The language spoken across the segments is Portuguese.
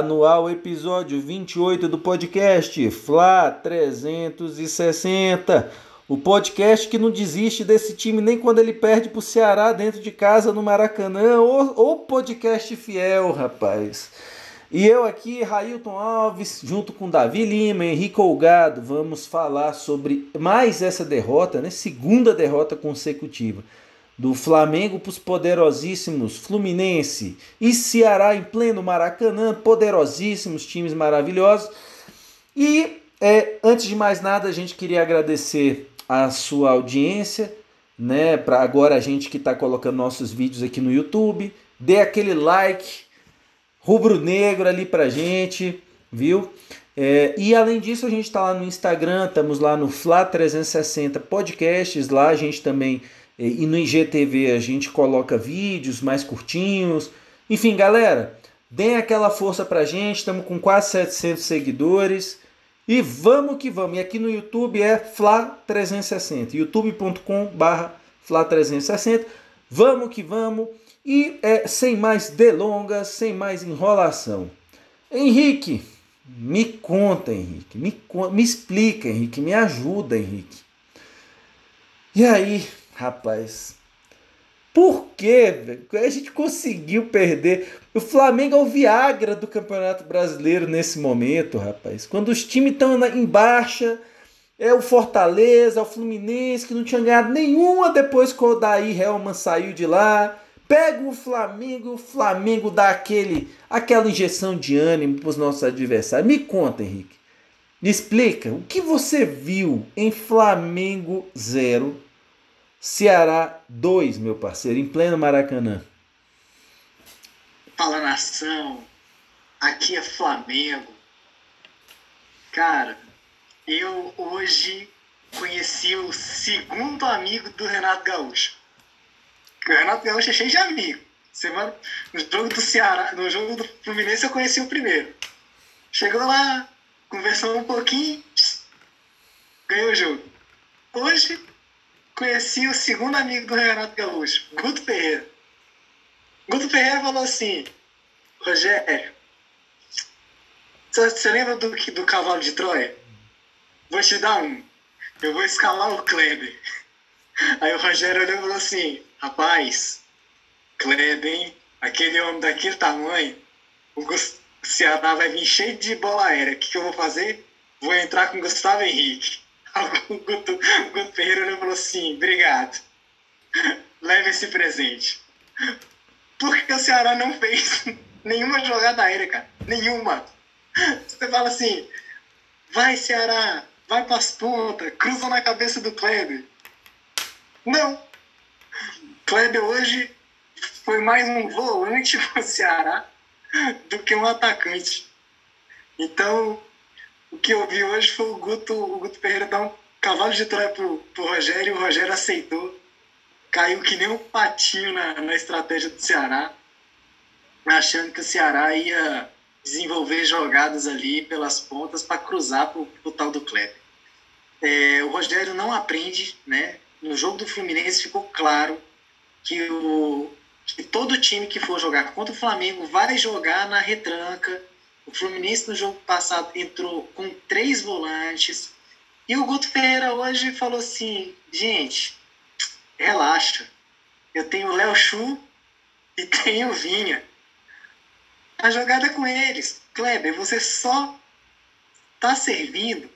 O episódio 28 do podcast Fla 360. O podcast que não desiste desse time nem quando ele perde pro Ceará dentro de casa no Maracanã. Ou podcast fiel, rapaz. E eu aqui, Railton Alves, junto com Davi Lima, Henrique Olgado, vamos falar sobre mais essa derrota, né? Segunda derrota consecutiva do Flamengo para os poderosíssimos Fluminense e Ceará em pleno Maracanã, poderosíssimos times maravilhosos. E é, antes de mais nada, a gente queria agradecer a sua audiência, né? Para agora a gente que está colocando nossos vídeos aqui no YouTube, dê aquele like rubro-negro ali pra gente, viu? É, e além disso, a gente está lá no Instagram, estamos lá no Fla360 Podcasts, lá a gente também, e no IGTV a gente coloca vídeos mais curtinhos. Enfim, galera, deem aquela força pra gente, estamos com quase 700 seguidores. E vamos que vamos. E aqui no YouTube é Fla360, youtube.com/barra Fla360. Vamos que vamos. E é, sem mais delongas, sem mais enrolação. Henrique, me conta, Henrique. Me, me explica, Henrique. Me ajuda, Henrique. E aí, rapaz? Por que a gente conseguiu perder? O Flamengo é o Viagra do Campeonato Brasileiro nesse momento, rapaz. Quando os times estão em baixa, é o Fortaleza, é o Fluminense, que não tinha ganhado nenhuma depois que o Odair Helman saiu de lá. Pega o Flamengo, o Flamengo dá aquele, aquela injeção de ânimo para os nossos adversários. Me conta, Henrique. Me explica o que você viu em Flamengo 0, Ceará 2, meu parceiro, em pleno Maracanã. Fala nação, aqui é Flamengo. Cara, eu hoje conheci o segundo amigo do Renato Gaúcho. O Renato Gaúcho é cheio de amigo. Semana, no jogo do Ceará, no jogo do Fluminense eu conheci o primeiro. Chegou lá, conversou um pouquinho, ganhou o jogo. Hoje conheci o segundo amigo do Renato Gaúcho, Guto Ferreira. Guto Ferreira falou assim, Rogério, você lembra do, do cavalo de Troia? Vou te dar um. Eu vou escalar o Kleber. Aí o Rogério olhou e falou assim, Rapaz, Kleber, aquele homem daquele tamanho, o Ceará vai vir cheio de bola aérea. O que, que eu vou fazer? Vou entrar com o Gustavo Henrique. O Guto, Guto Ferreira falou assim: obrigado. Leve esse presente. Porque o Ceará não fez nenhuma jogada aérea, cara. Nenhuma. Você fala assim: vai, Ceará, vai pras pontas, cruza na cabeça do Kleber. Não. Kleber hoje foi mais um volante para o Ceará do que um atacante. Então, o que eu vi hoje foi o Guto, o Guto Pereira dar um cavalo de Troia pro, pro Rogério e o Rogério aceitou. Caiu que nem um patinho na, na estratégia do Ceará, achando que o Ceará ia desenvolver jogadas ali pelas pontas para cruzar pro, pro tal do Kleber. É, o Rogério não aprende, né? No jogo do Fluminense ficou claro que, o, que todo time que for jogar contra o Flamengo vai jogar na retranca. O Fluminense no jogo passado entrou com três volantes. E o Guto Ferreira hoje falou assim: gente, relaxa. Eu tenho o Léo Chu e tenho o Vinha. A jogada é com eles. Kleber, você só tá servindo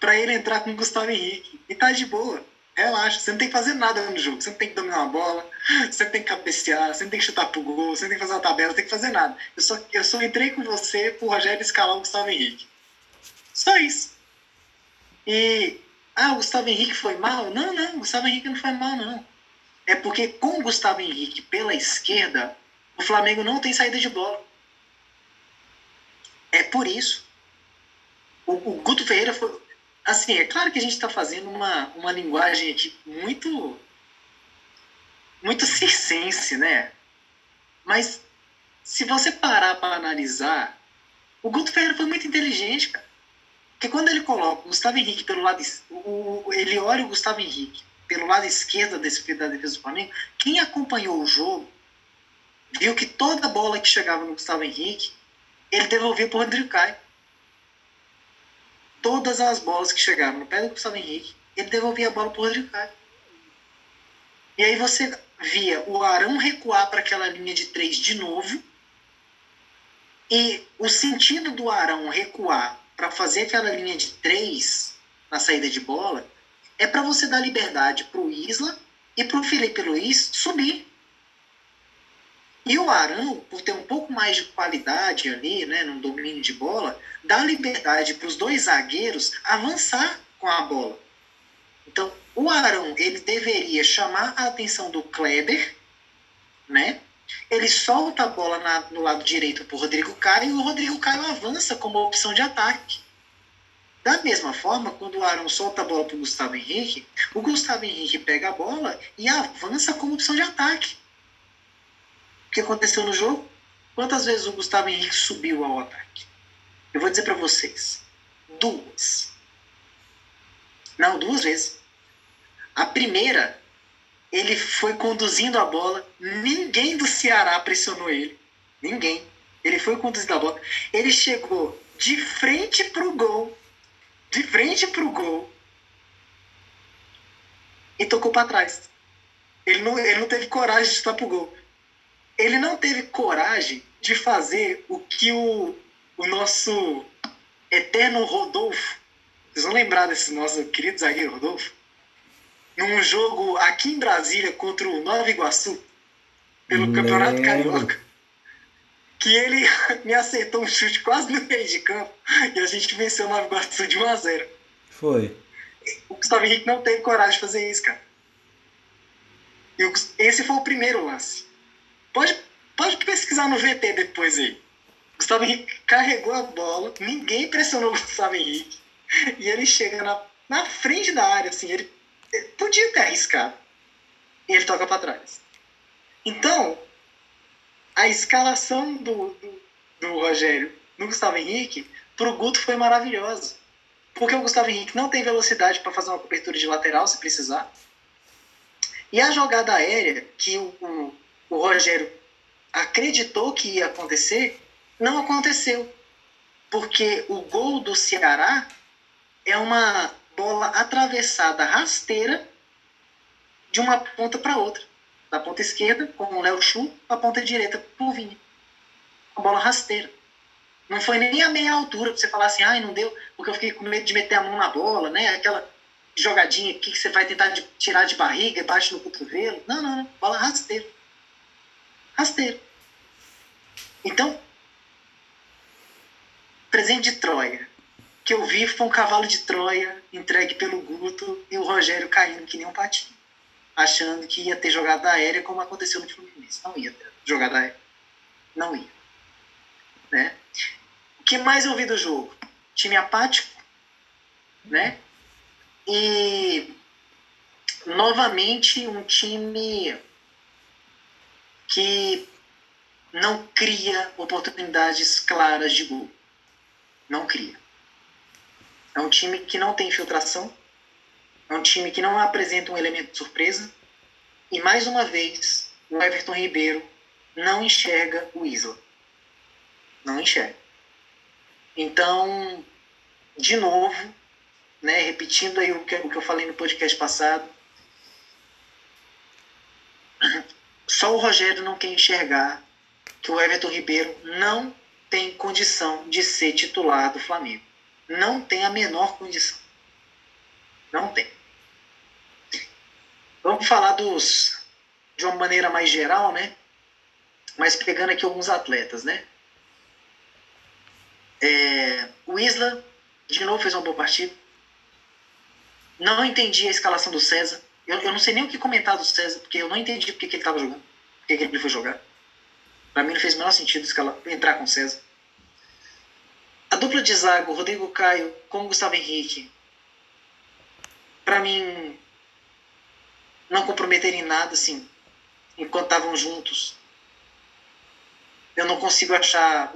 para ele entrar com o Gustavo Henrique. E tá de boa. Relaxa, você não tem que fazer nada no jogo. Você não tem que dominar uma bola, você não tem que cabecear, você não tem que chutar pro gol, você não tem que fazer uma tabela, você tem que fazer nada. Eu só, eu só entrei com você pro Rogério escalar o Gustavo Henrique. Só isso. E. Ah, o Gustavo Henrique foi mal? Não, não, o Gustavo Henrique não foi mal, não. É porque com o Gustavo Henrique pela esquerda, o Flamengo não tem saída de bola. É por isso. O, o Guto Ferreira foi, assim, é claro que a gente está fazendo uma, uma linguagem aqui muito muito circense, né? Mas se você parar para analisar, o Guto Ferreira foi muito inteligente, cara. Porque quando ele coloca o Gustavo Henrique pelo lado. O, ele olha o Gustavo Henrique pelo lado esquerdo desse, da defesa do Flamengo, quem acompanhou o jogo viu que toda bola que chegava no Gustavo Henrique, ele devolvia para o Rodrigo Caio. Todas as bolas que chegavam no pé do Gustavo Henrique, ele devolvia a bola para o Rodrigo Caio. E aí você via o Arão recuar para aquela linha de três de novo. E o sentido do Arão recuar para fazer aquela linha de três na saída de bola é para você dar liberdade para o Isla e para o Felipe Luiz subir. E o Arão, por ter um pouco mais de qualidade ali, né, no domínio de bola, dá liberdade para os dois zagueiros avançar com a bola. Então, o Arão, ele deveria chamar a atenção do Kleber, né? Ele solta a bola na, no lado direito para o Rodrigo Caio e o Rodrigo Caio avança como opção de ataque. Da mesma forma, quando o Arão solta a bola para o Gustavo Henrique, o Gustavo Henrique pega a bola e avança como opção de ataque. Que aconteceu no jogo? Quantas vezes o Gustavo Henrique subiu ao ataque? Eu vou dizer para vocês: duas. Não, duas vezes. A primeira, ele foi conduzindo a bola, ninguém do Ceará pressionou ele. Ninguém. Ele foi conduzindo a bola. Ele chegou de frente pro gol de frente pro gol e tocou para trás. Ele não, ele não teve coragem de chutar pro gol. Ele não teve coragem de fazer o que o, o nosso eterno Rodolfo, vocês vão lembrar desse nosso querido zagueiro Rodolfo, num jogo aqui em Brasília contra o Nova Iguaçu, pelo Lembro. Campeonato Carioca que ele me acertou um chute quase no meio de campo e a gente venceu o Nova Iguaçu de 1 a 0 Foi. O Gustavo Henrique não teve coragem de fazer isso, cara. E esse foi o primeiro lance. Pode, pode pesquisar no VT depois aí. Gustavo Henrique carregou a bola, ninguém pressionou o Gustavo Henrique. E ele chega na, na frente da área, assim, ele, ele podia ter arriscado. E ele toca para trás. Então, a escalação do, do, do Rogério no Gustavo Henrique para o Guto foi maravilhosa. Porque o Gustavo Henrique não tem velocidade para fazer uma cobertura de lateral se precisar. E a jogada aérea que o, o, o Rogério acreditou que ia acontecer, não aconteceu. Porque o gol do Ceará é uma bola atravessada rasteira de uma ponta para outra da ponta esquerda, com o Léo Chu, a ponta direita pro Vini. A bola rasteira. Não foi nem a meia altura pra você falar assim, ai, não deu, porque eu fiquei com medo de meter a mão na bola, né? Aquela jogadinha aqui que você vai tentar tirar de barriga bate no cotovelo. Não, não, não. Bola rasteira. Rasteira. Então, presente de Troia. Que eu vi foi um cavalo de Troia entregue pelo Guto e o Rogério caindo que nem um patinho achando que ia ter jogada aérea como aconteceu no Fluminense. Não ia ter jogada aérea. Não ia. Né? O que mais eu vi do jogo? Time apático, né? E novamente um time que não cria oportunidades claras de gol. Não cria. É um time que não tem infiltração, é um time que não apresenta um elemento de surpresa. E mais uma vez, o Everton Ribeiro não enxerga o Isla. Não enxerga. Então, de novo, né, repetindo aí o que, o que eu falei no podcast passado, só o Rogério não quer enxergar que o Everton Ribeiro não tem condição de ser titular do Flamengo. Não tem a menor condição. Não tem. Vamos falar dos de uma maneira mais geral, né? Mas pegando aqui alguns atletas, né? É, o Isla, de novo, fez uma boa partida. Não entendi a escalação do César. Eu, eu não sei nem o que comentar do César, porque eu não entendi porque que ele estava jogando. Porque que ele foi jogar. Para mim não fez o menor sentido entrar com o César. A dupla de zaga, Rodrigo Caio com Gustavo Henrique, para mim não comprometerem nada, assim, enquanto estavam juntos. Eu não consigo achar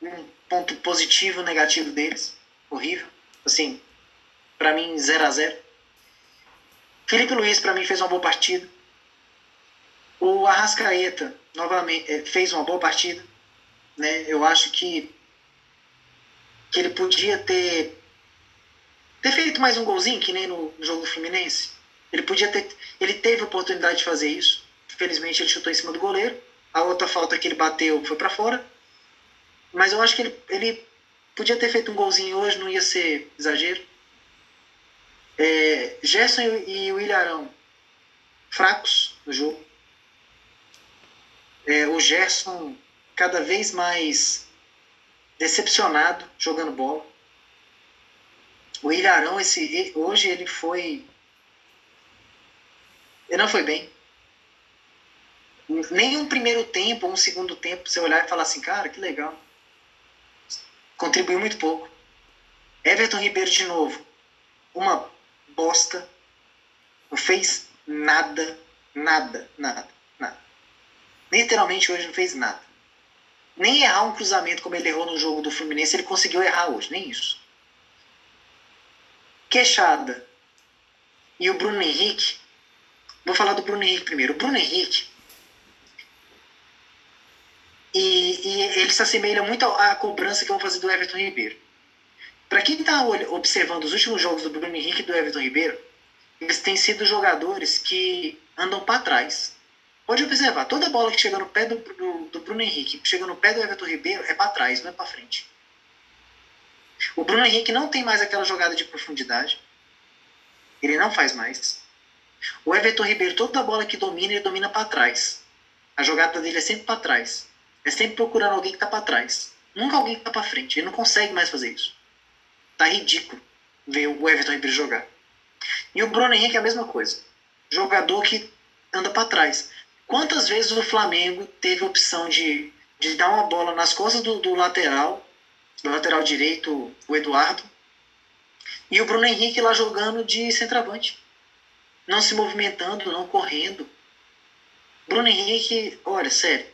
um ponto positivo negativo deles. Horrível. Assim, para mim, 0 a 0 Felipe Luiz, para mim, fez uma boa partida. O Arrascaeta novamente é, fez uma boa partida, né? Eu acho que que ele podia ter ter feito mais um golzinho que nem no, no jogo do Fluminense. Ele podia ter ele teve a oportunidade de fazer isso. Felizmente ele chutou em cima do goleiro. A outra falta que ele bateu foi para fora. Mas eu acho que ele, ele podia ter feito um golzinho hoje, não ia ser exagero. É, Gerson e, o Ilharão fracos no jogo. É, o Gerson cada vez mais decepcionado jogando bola. O Ilharão, esse, hoje ele foi. Ele não foi bem. Nem um primeiro tempo, um segundo tempo, você olhar e falar assim, cara, que legal. Contribuiu muito pouco. Everton Ribeiro de novo. Uma bosta. Não fez nada, nada, nada, nada. Literalmente hoje não fez nada. Nem errar um cruzamento como ele errou no jogo do Fluminense, ele conseguiu errar hoje, nem isso. Queixada. E o Bruno Henrique. Vou falar do Bruno Henrique primeiro. O Bruno Henrique. E, e ele se assemelha muito à cobrança que vão fazer do Everton Ribeiro. Para quem está observando os últimos jogos do Bruno Henrique e do Everton Ribeiro, eles têm sido jogadores que andam para trás. Pode observar, toda bola que chega no pé do, do, do Bruno Henrique, chega no pé do Everton Ribeiro, é para trás, não é para frente. O Bruno Henrique não tem mais aquela jogada de profundidade. Ele não faz mais. O Everton Ribeiro, toda bola que domina, ele domina para trás. A jogada dele é sempre para trás. É sempre procurando alguém que tá para trás. Nunca alguém que tá para frente. Ele não consegue mais fazer isso. Tá ridículo ver o Everton Ribeiro jogar. E o Bruno Henrique é a mesma coisa. Jogador que anda para trás. Quantas vezes o Flamengo teve a opção de, de dar uma bola nas costas do, do lateral, do lateral direito, o Eduardo, e o Bruno Henrique lá jogando de centroavante. Não se movimentando, não correndo. Bruno Henrique, olha, sério.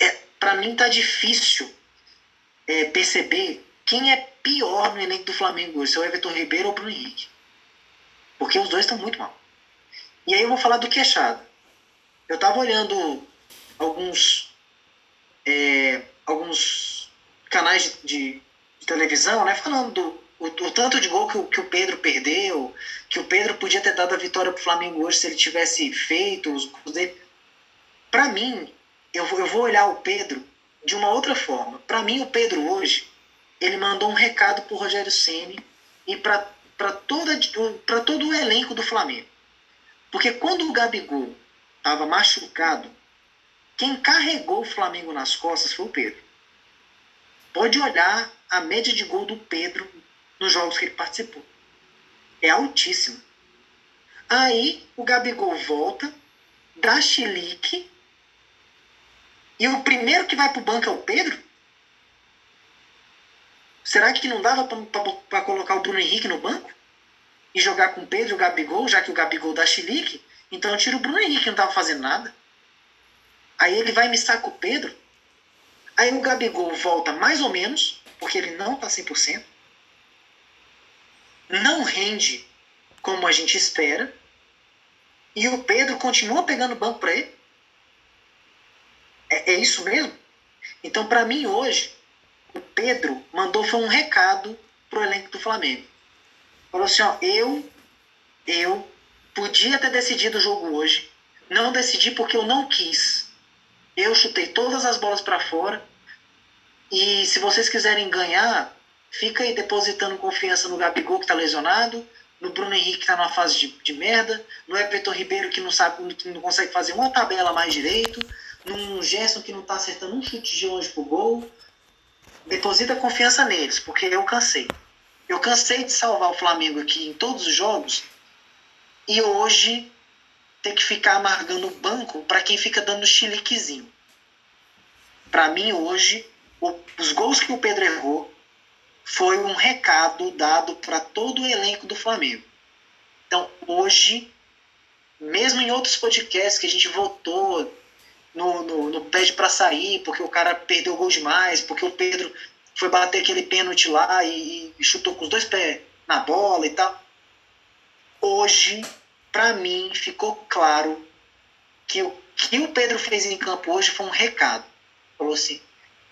É, para mim tá difícil é, perceber quem é pior no elenco do Flamengo hoje, se é o Everton Ribeiro ou o Bruno Henrique. Porque os dois estão muito mal. E aí eu vou falar do queixado. Eu estava olhando alguns é, alguns canais de, de, televisão, né, falando do o, o tanto de gol que o, que o, Pedro perdeu, que o Pedro podia ter dado a vitória para o Flamengo hoje se ele tivesse feito os gols dele. Para mim, eu, eu vou olhar o Pedro de uma outra forma. Para mim, o Pedro hoje, ele mandou um recado para o Rogério Ceni e para todo o elenco do Flamengo. Porque quando o Gabigol estava machucado, quem carregou o Flamengo nas costas foi o Pedro. Pode olhar a média de gol do Pedro nos jogos que ele participou. É altíssimo. Aí o Gabigol volta, dá chilique, e o primeiro que vai pro banco é o Pedro? Será que não dava para colocar o Bruno Henrique no banco? E jogar com o Pedro e o Gabigol, já que o Gabigol dá chilique? Então eu tiro o Bruno Henrique, que não estava fazendo nada. Aí ele vai me com o Pedro. Aí o Gabigol volta mais ou menos, porque ele não está 100%. Não rende como a gente espera. E o Pedro continua pegando banco para ele. É, é isso mesmo? Então, para mim, hoje, o Pedro mandou foi um recado pro elenco do Flamengo. Falou assim, ó, eu, eu podia ter decidido o jogo hoje, não decidi porque eu não quis. Eu chutei todas as bolas para fora e se vocês quiserem ganhar, fica aí depositando confiança no Gabigol que tá lesionado, no Bruno Henrique que tá numa fase de, de merda, no Everton Ribeiro que não sabe, que não consegue fazer uma tabela mais direito, num Gerson que não tá acertando um chute de longe pro gol, deposita confiança neles, porque eu cansei. Eu cansei de salvar o Flamengo aqui em todos os jogos e hoje ter que ficar amargando o banco para quem fica dando chiliquezinho. Para mim, hoje, o, os gols que o Pedro errou foi um recado dado para todo o elenco do Flamengo. Então, hoje, mesmo em outros podcasts que a gente votou no, no, no pede para sair, porque o cara perdeu gol demais, porque o Pedro foi bater aquele pênalti lá e, e chutou com os dois pés na bola e tal. Hoje, para mim, ficou claro que o que o Pedro fez em campo hoje foi um recado. Falou assim: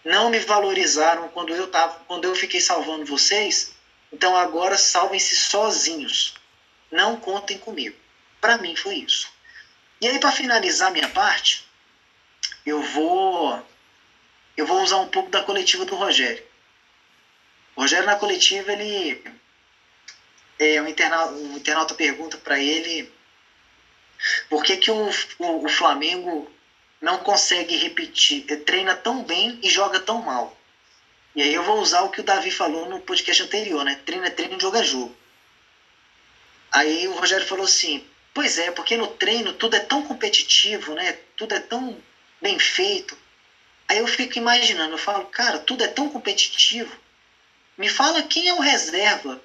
não me valorizaram quando eu tava, quando eu fiquei salvando vocês, então agora salvem-se sozinhos. Não contem comigo. Para mim foi isso. E aí para finalizar minha parte, eu vou eu vou usar um pouco da coletiva do Rogério. O Rogério na coletiva ele é, um, internauta, um internauta pergunta para ele por que, que o, o, o, Flamengo não consegue repetir, eh, treina tão bem e joga tão mal. E aí eu vou usar o que o Davi falou no podcast anterior, né? Treino é treino, jogo é jogo. Aí o Rogério falou assim, pois é, porque no treino tudo é tão competitivo, né? Tudo é tão bem feito. Aí eu fico imaginando, eu falo, cara, tudo é tão competitivo. Me fala quem é o reserva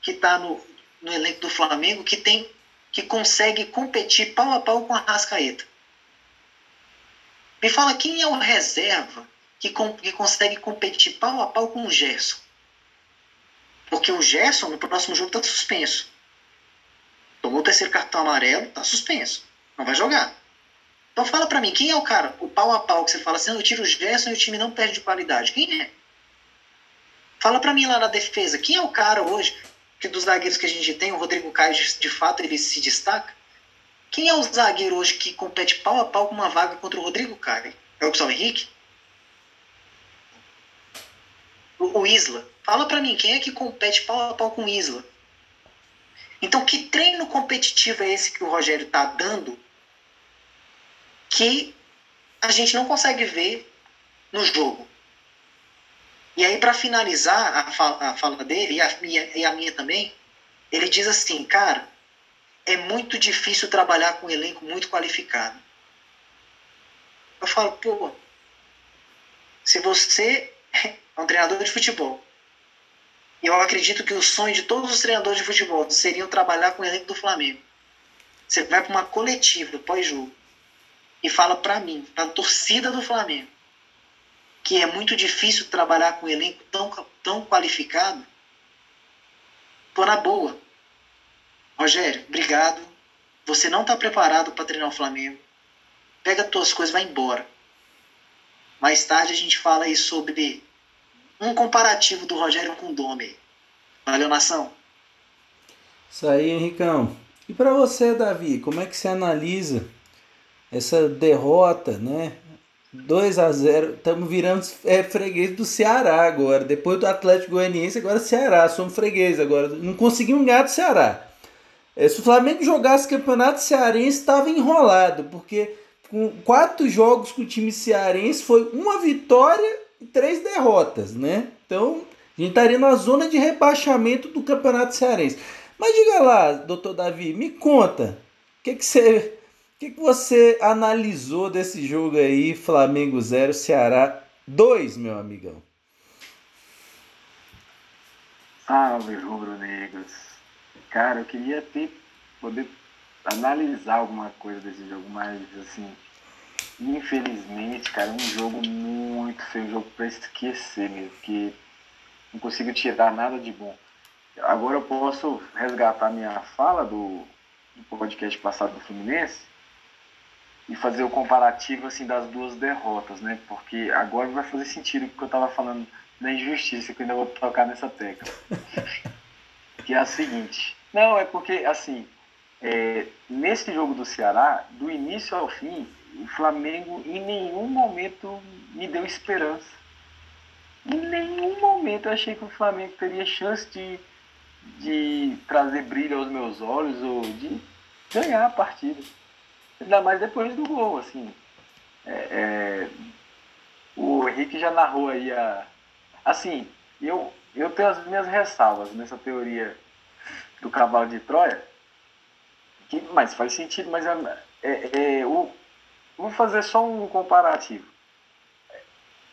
que está no, no elenco do Flamengo que tem que consegue competir pau a pau com a Rascaeta. Me fala quem é o reserva que, com, que consegue competir pau a pau com o Gerson. Porque o Gerson no próximo jogo está suspenso. Tomou o terceiro cartão amarelo, está suspenso. Não vai jogar. Então fala para mim, quem é o cara, o pau a pau que você fala assim, eu tiro o Gerson e o time não perde de qualidade. Quem é? Fala para mim lá na defesa, quem é o cara hoje que dos zagueiros que a gente tem, o Rodrigo Caio de, fato ele se destaca? Quem é o zagueiro hoje que compete pau a pau com uma vaga contra o Rodrigo Caio? É o Gustavo Henrique? O, o Isla. Fala para mim, quem é que compete pau a pau com o Isla? Então, que treino competitivo é esse que o Rogério está dando que a gente não consegue ver no jogo. E aí, para finalizar a fala, a fala dele, e a, minha, e a minha também, ele diz assim, cara, é muito difícil trabalhar com um elenco muito qualificado. Eu falo, pô, se você é um treinador de futebol, e eu acredito que o sonho de todos os treinadores de futebol seriam trabalhar com o elenco do Flamengo. Você vai para uma coletiva pós-jogo e fala para mim, para torcida do Flamengo, que é muito difícil trabalhar com um elenco tão, tão qualificado, tô na boa. Rogério, obrigado. Você não está preparado para treinar o Flamengo. Pega as tuas coisas, vai embora. Mais tarde a gente fala aí sobre um comparativo do Rogério com o Dome. Valeu, nação. Isso aí, Henricão. E para você, Davi, como é que você analisa essa derrota, né? 2 a 0 estamos virando é, freguês do Ceará agora. Depois do Atlético Goianiense, agora Ceará. Somos freguês agora. Não conseguimos ganhar do Ceará. É, se o Flamengo jogasse campeonato cearense, estava enrolado, porque com quatro jogos com o time cearense foi uma vitória e três derrotas, né? Então a gente estaria na zona de rebaixamento do campeonato cearense. Mas diga lá, doutor Davi, me conta, o que, que você o que, que você analisou desse jogo aí, Flamengo 0, Ceará 2, meu amigão? Salve, rubro-negros. Cara, eu queria ter, poder analisar alguma coisa desse jogo, mas assim, infelizmente, cara, um jogo muito feio, um jogo pra esquecer mesmo, que não consigo tirar nada de bom. Agora eu posso resgatar minha fala do, do podcast passado do Fluminense, e fazer o comparativo assim das duas derrotas, né? Porque agora vai fazer sentido o que eu estava falando da injustiça, que eu ainda vou tocar nessa tecla. que é a seguinte. Não, é porque, assim, é, nesse jogo do Ceará, do início ao fim, o Flamengo em nenhum momento me deu esperança. Em nenhum momento eu achei que o Flamengo teria chance de, de trazer brilho aos meus olhos ou de ganhar a partida. Ainda mais depois do gol, assim. É, é, o Henrique já narrou aí a. Assim, eu, eu tenho as minhas ressalvas nessa teoria do cavalo de Troia, que, mas faz sentido, mas é, é, é o, vou fazer só um comparativo.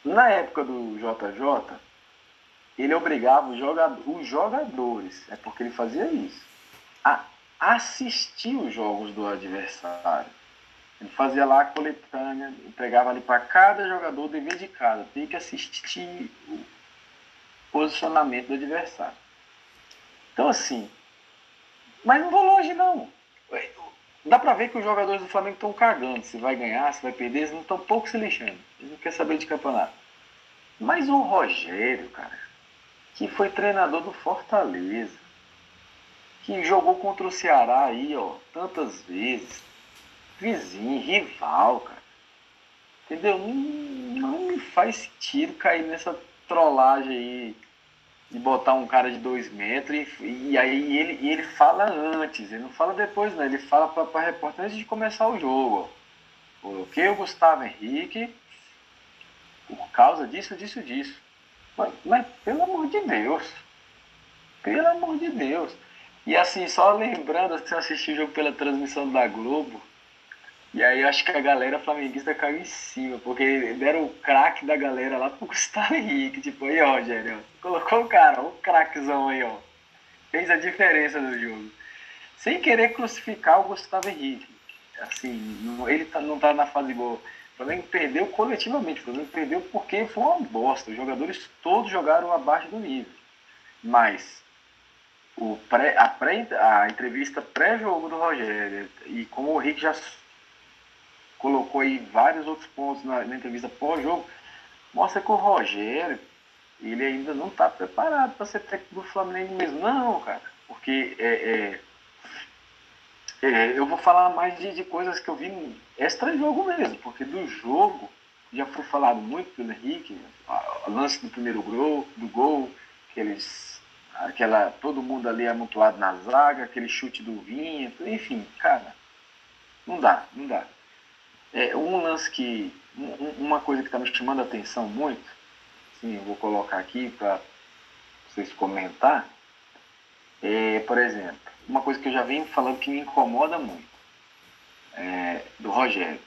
Na época do JJ, ele obrigava os jogadores, é porque ele fazia isso, a assistir os jogos do adversário. Ele fazia lá a coletânea, entregava ali para cada jogador o dever de cada, tem que assistir o posicionamento do adversário. Então, assim, mas não vou longe, não. dá pra ver que os jogadores do Flamengo estão cagando. Se vai ganhar, se vai perder, eles não estão pouco se lixando. Eles não querem saber de campeonato. Mas o Rogério, cara, que foi treinador do Fortaleza, que jogou contra o Ceará aí, ó, tantas vezes, vizinho, rival, cara. Entendeu? Não, me faz sentido cair nessa trollagem aí de botar um cara de dois metros e, e aí ele, e ele fala antes, ele não fala depois, não, ele fala para a repórter antes de começar o jogo. Porque o Gustavo Henrique, por causa disso, disso, disso. Mas, mas pelo amor de Deus, pelo amor de Deus. E assim, só lembrando, você assistiu o jogo pela transmissão da Globo, e aí acho que a galera flamenguista caiu em cima, porque deram o craque da galera lá pro Gustavo Henrique. Tipo, aí, ó, Rogério, colocou o cara, o craquezão aí, ó. Fez a diferença no jogo. Sem querer crucificar o Gustavo Henrique. Assim, não, ele tá, não tá na fase boa. O Flamengo perdeu coletivamente, o Flamengo perdeu porque foi uma bosta. Os jogadores todos jogaram abaixo do nível. Mas o pré, a, pré, a entrevista pré-jogo do Rogério, e como o Henrique já colocou aí vários outros pontos na, na entrevista pós-jogo, mostra que o Rogério, ele ainda não está preparado para ser técnico do Flamengo mesmo. Não, cara, porque é, é, é, eu vou falar mais de, de coisas que eu vi extra-jogo mesmo, porque do jogo já foi falado muito pelo Henrique, o lance do primeiro gol, do gol, aqueles, aquela, todo mundo ali amontoado na zaga, aquele chute do Vinha, enfim, cara, não dá, não dá. É, um lance que. uma coisa que está me chamando a atenção muito, sim, eu vou colocar aqui para vocês comentar, é, por exemplo, uma coisa que eu já venho falando que me incomoda muito, é, do Rogério,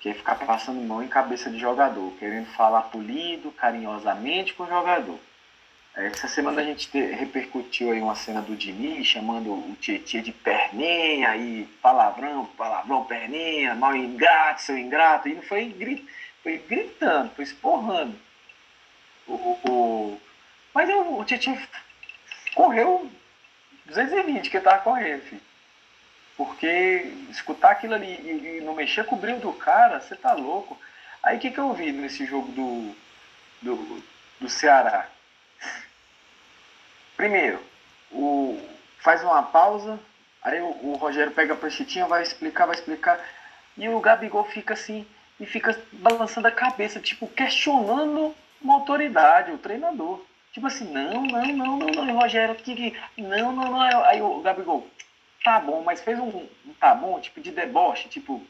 que é ficar passando mão em cabeça de jogador, querendo falar polido, carinhosamente com o jogador. Essa semana a gente te, repercutiu aí uma cena do Diniz chamando o Tietchan de perninha e palavrão, palavrão, perninha, mal ingrato, seu ingrato. E foi, grit, foi gritando, foi esporrando. O, o, mas eu, o Tietchan correu 220 que ele tava correndo, filho. Porque escutar aquilo ali e, e não mexer com o brilho do cara, você tá louco. Aí o que, que eu vi nesse jogo do, do, do Ceará? Primeiro, o, faz uma pausa, aí o, o Rogério pega a pranchetinha, vai explicar, vai explicar, e o Gabigol fica assim, e fica balançando a cabeça, tipo, questionando uma autoridade, o treinador. Tipo assim, não, não, não, não, não, Rogério, que, não, não, não. Aí o Gabigol, tá bom, mas fez um, um tá bom, tipo, de deboche, tipo,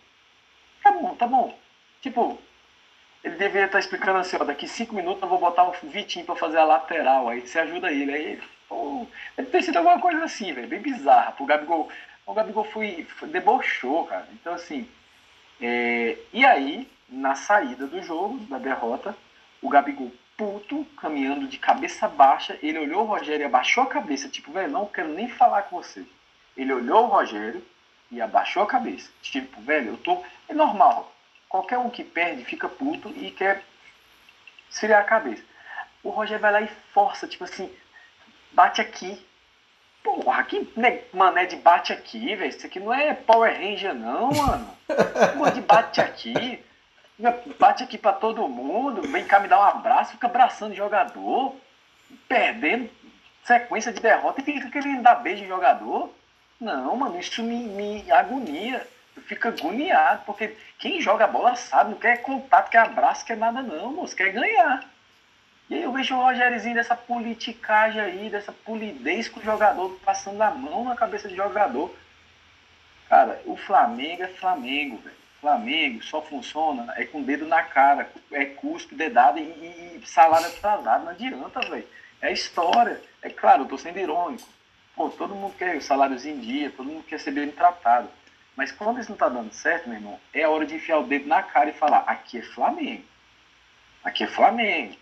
tá bom, tá bom. Tipo, ele deveria estar explicando assim, ó, daqui cinco minutos eu vou botar o Vitinho para fazer a lateral, aí você ajuda ele. Aí, pô, deve ter sido alguma coisa assim, velho, bem bizarra. O Gabigol, o Gabigol foi, foi debochou, cara. Então, assim, é, e aí, na saída do jogo, da derrota, o Gabigol puto, caminhando de cabeça baixa, ele olhou o Rogério e abaixou a cabeça, tipo, velho, não quero nem falar com você. Ele olhou o Rogério e abaixou a cabeça. Tipo, velho, eu tô. É normal. Qualquer um que perde fica puto e quer esfriar a cabeça. O Roger vai lá e força, tipo assim, bate aqui. Porra, que mané de bate aqui, velho. Isso aqui não é Power Ranger, não, mano. Pô, de bate aqui. Bate aqui pra todo mundo. Vem cá me dar um abraço, fica abraçando jogador. Perdendo sequência de derrota e fica querendo dar beijo em jogador. Não, mano, isso me, me agonia fica agoniado, porque quem joga bola sabe, não quer contato, quer abraço, quer nada não, moço, quer ganhar. E aí eu vejo o Rogériozinho dessa politicagem aí, dessa polidez com o jogador, passando a mão na cabeça de jogador. Cara, o Flamengo é Flamengo, velho. Flamengo só funciona é com o dedo na cara, é custo, dedado e, e salário atrasado. Não adianta, velho. É história. É claro, eu tô sendo irônico. Pô, todo mundo quer o saláriozinho em dia, todo mundo quer ser bem tratado. Mas quando isso não tá dando certo, meu irmão, é hora de enfiar o dedo na cara e falar: aqui é Flamengo. Aqui é Flamengo.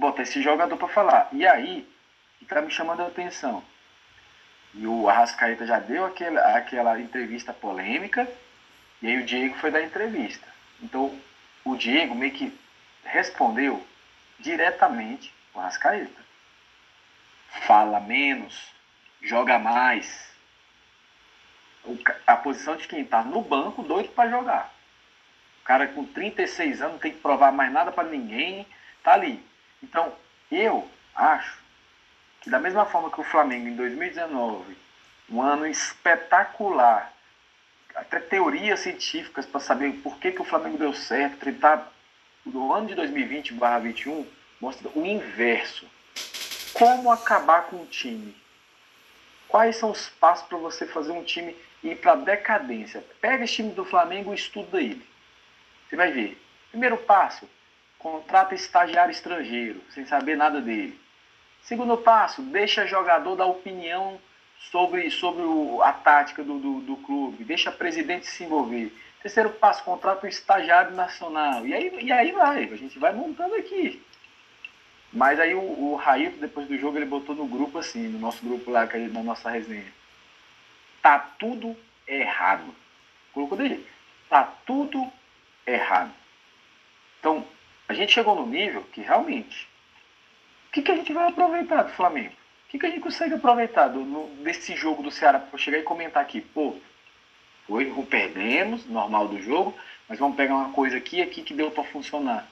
Botar esse jogador para falar. E aí, que tá me chamando a atenção. E o Arrascaeta já deu aquela, aquela entrevista polêmica, e aí o Diego foi dar entrevista. Então, o Diego meio que respondeu diretamente o Arrascaeta. Fala menos, joga mais a posição de quem está no banco, doido para jogar. O cara com 36 anos não tem que provar mais nada para ninguém, tá ali. Então, eu acho que da mesma forma que o Flamengo em 2019, um ano espetacular, até teorias científicas para saber por que, que o Flamengo deu certo, tentar no ano de 2020/21 mostra o inverso. Como acabar com o time? Quais são os passos para você fazer um time ir para decadência? Pega esse time do Flamengo e estuda ele. Você vai ver. Primeiro passo, contrata estagiário estrangeiro, sem saber nada dele. Segundo passo, deixa jogador dar opinião sobre, sobre o, a tática do, do, do, clube, deixa presidente se envolver. Terceiro passo, contrata um estagiário nacional. E aí, e aí vai, a gente vai montando aqui. Mas aí o, o depois do jogo, ele botou no grupo assim, no nosso grupo lá, na nossa resenha. Tá tudo errado. Colocou dele. Tá tudo errado. Então, a gente chegou no nível que realmente. O que, que a gente vai aproveitar do Flamengo? O que, que a gente consegue aproveitar do, no, desse jogo do Ceará para chegar e comentar aqui? Pô, foi, perdemos, normal do jogo, mas vamos pegar uma coisa aqui aqui que deu para funcionar.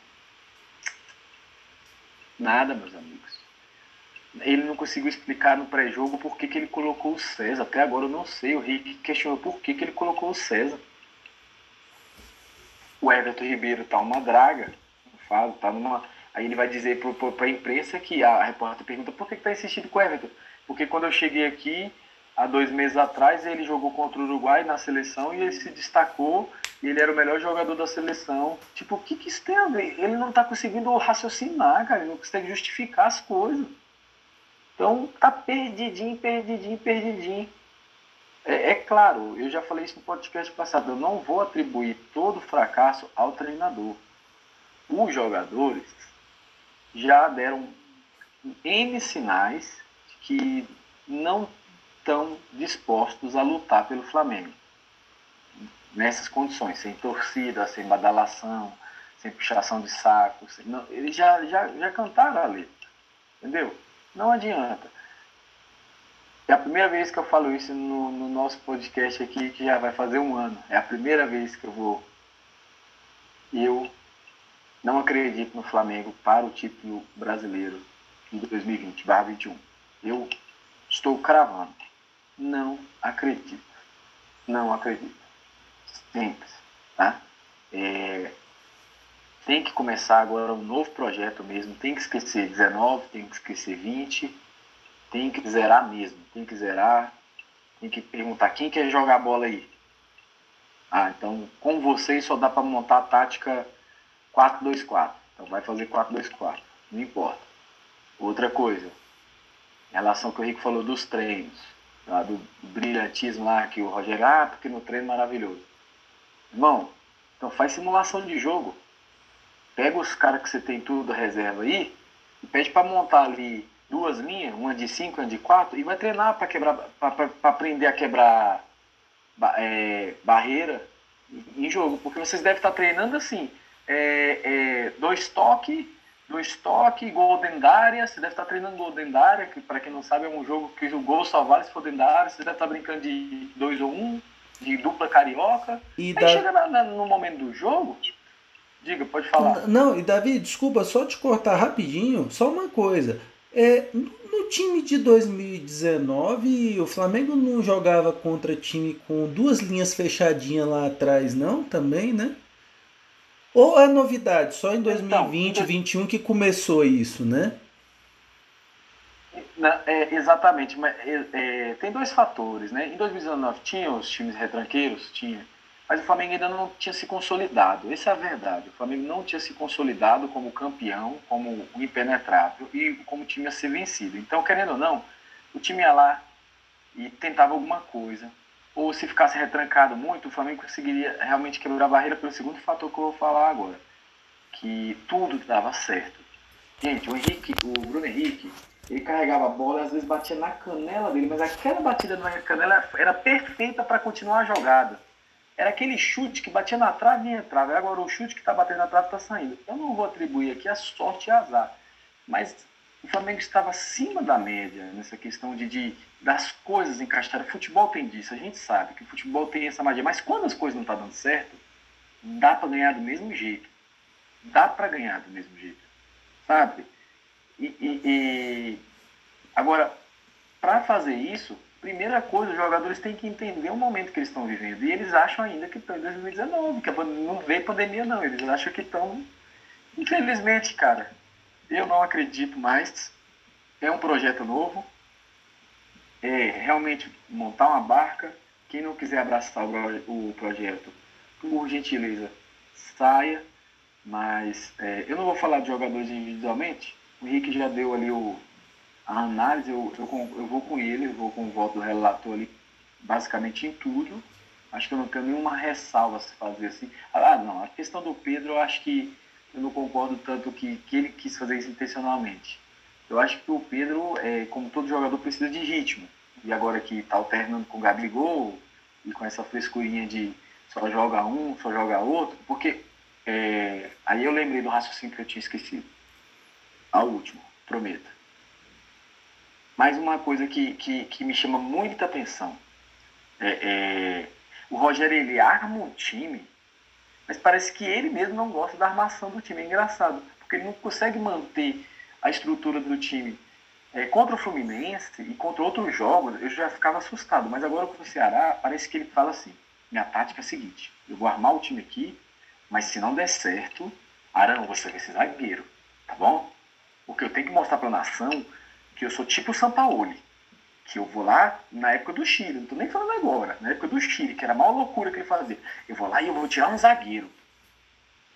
Nada, meus amigos. Ele não conseguiu explicar no pré-jogo por que, que ele colocou o César. Até agora eu não sei. O Rick questionou por que, que ele colocou o César. O Everton Ribeiro tá uma draga. Tá numa. Aí ele vai dizer para a imprensa que a repórter pergunta por que, que tá insistindo com o Everton. Porque quando eu cheguei aqui, há dois meses atrás, ele jogou contra o Uruguai na seleção e ele se destacou e ele era o melhor jogador da seleção. Tipo, o que, que isso tem a ver? Ele não está conseguindo raciocinar, cara, ele não consegue justificar as coisas. Então, tá perdidinho, perdidinho, perdidinho. É, é, claro, eu já falei isso no podcast passado, eu não vou atribuir todo o fracasso ao treinador. Os jogadores já deram N sinais que não estão dispostos a lutar pelo Flamengo. Nessas condições, sem torcida, sem badalação, sem puxação de saco. Sem, não, eles já, já, já cantaram a letra. Entendeu? Não adianta. É a primeira vez que eu falo isso no, no nosso podcast aqui, que já vai fazer um ano. É a primeira vez que eu vou. Eu não acredito no Flamengo para o título brasileiro em 2020-21. Eu estou cravando. Não acredito. Não acredito. Simples, tá? É, tem que começar agora um novo projeto mesmo. Tem que esquecer 19, tem que esquecer 20. Tem que zerar mesmo. Tem que zerar. Tem que perguntar quem quer jogar a bola aí. Ah, então com vocês só dá para montar a tática 4-2-4. Então vai fazer 4-2-4. Não importa. Outra coisa. Em relação ao que o Rico falou dos treinos do brilhantismo lá que o Rogério, ah, porque no treino é maravilhoso. Irmão, então faz simulação de jogo. Pega os caras que você tem tudo reserva aí e pede para montar ali duas linhas, uma de cinco, uma de quatro, e vai treinar para quebrar, para aprender a quebrar é, barreira em jogo, porque vocês devem estar treinando assim, é, é, dois toques do estoque, gol área, você deve estar treinando gol área, que para quem não sabe é um jogo que o gol só vale se for área, você deve estar brincando de 2 ou 1, um, de dupla carioca. E Aí da... chega na, na, no momento do jogo, diga, pode falar. Não, e Davi, desculpa, só te cortar rapidinho, só uma coisa. É, no time de 2019, o Flamengo não jogava contra time com duas linhas fechadinhas lá atrás, não? Também, né? Ou é novidade, só em 2020, então, 2021 que começou isso, né? É, exatamente, mas é, é, tem dois fatores, né? Em 2019 tinha os times retranqueiros, tinha, mas o Flamengo ainda não tinha se consolidado. Essa é a verdade. O Flamengo não tinha se consolidado como campeão, como impenetrável e como time a ser vencido. Então, querendo ou não, o time ia lá e tentava alguma coisa, ou se ficasse retrancado muito, o Flamengo conseguiria realmente quebrar a barreira pelo segundo fator que eu vou falar agora, que tudo dava certo. Gente, o Henrique, o Bruno Henrique, ele carregava a bola e às vezes batia na canela dele, mas aquela batida na canela era perfeita para continuar a jogada. Era aquele chute que batia na trave e entrava. Agora o chute que está batendo na trave está saindo. Eu não vou atribuir aqui a sorte e azar. Mas o o Flamengo estava acima da média nessa questão de, de das coisas encaixarem. O futebol tem disso, a gente sabe que o futebol tem essa magia, mas quando as coisas não estão tá dando certo, dá para ganhar do mesmo jeito. Dá para ganhar do mesmo jeito, sabe? E, e, e... agora, para fazer isso, primeira coisa, os jogadores têm que entender o momento que eles estão vivendo. E eles acham ainda que estão em 2019, que não veio pandemia, não. Eles acham que estão. Infelizmente, cara, eu não acredito mais. É um projeto novo. É realmente montar uma barca. Quem não quiser abraçar o projeto, por gentileza, saia. Mas é, eu não vou falar de jogadores individualmente. O Henrique já deu ali o, a análise, eu, eu, eu vou com ele, eu vou com o voto do relator ali, basicamente em tudo. Acho que eu não tenho nenhuma ressalva a se fazer assim. Ah, não, a questão do Pedro, eu acho que eu não concordo tanto que, que ele quis fazer isso intencionalmente. Eu acho que o Pedro, é, como todo jogador, precisa de ritmo. E agora que está alternando com o Gabigol e com essa frescurinha de só joga um, só joga outro, porque é, aí eu lembrei do raciocínio que eu tinha esquecido. A última, prometo. Mais uma coisa que, que, que me chama muita atenção. É, é, o Rogério, ele arma um time, mas parece que ele mesmo não gosta da armação do time. É engraçado, porque ele não consegue manter a estrutura do time. É, contra o Fluminense e contra outros jogos, eu já ficava assustado. Mas agora com o Ceará, parece que ele fala assim, minha tática é a seguinte, eu vou armar o time aqui, mas se não der certo, Arão, você vai ser zagueiro, tá bom? Porque eu tenho que mostrar para a nação que eu sou tipo o Sampaoli, que eu vou lá na época do Chile, não tô nem falando agora, na época do Chile, que era a maior loucura que ele fazia. Eu vou lá e eu vou tirar um zagueiro.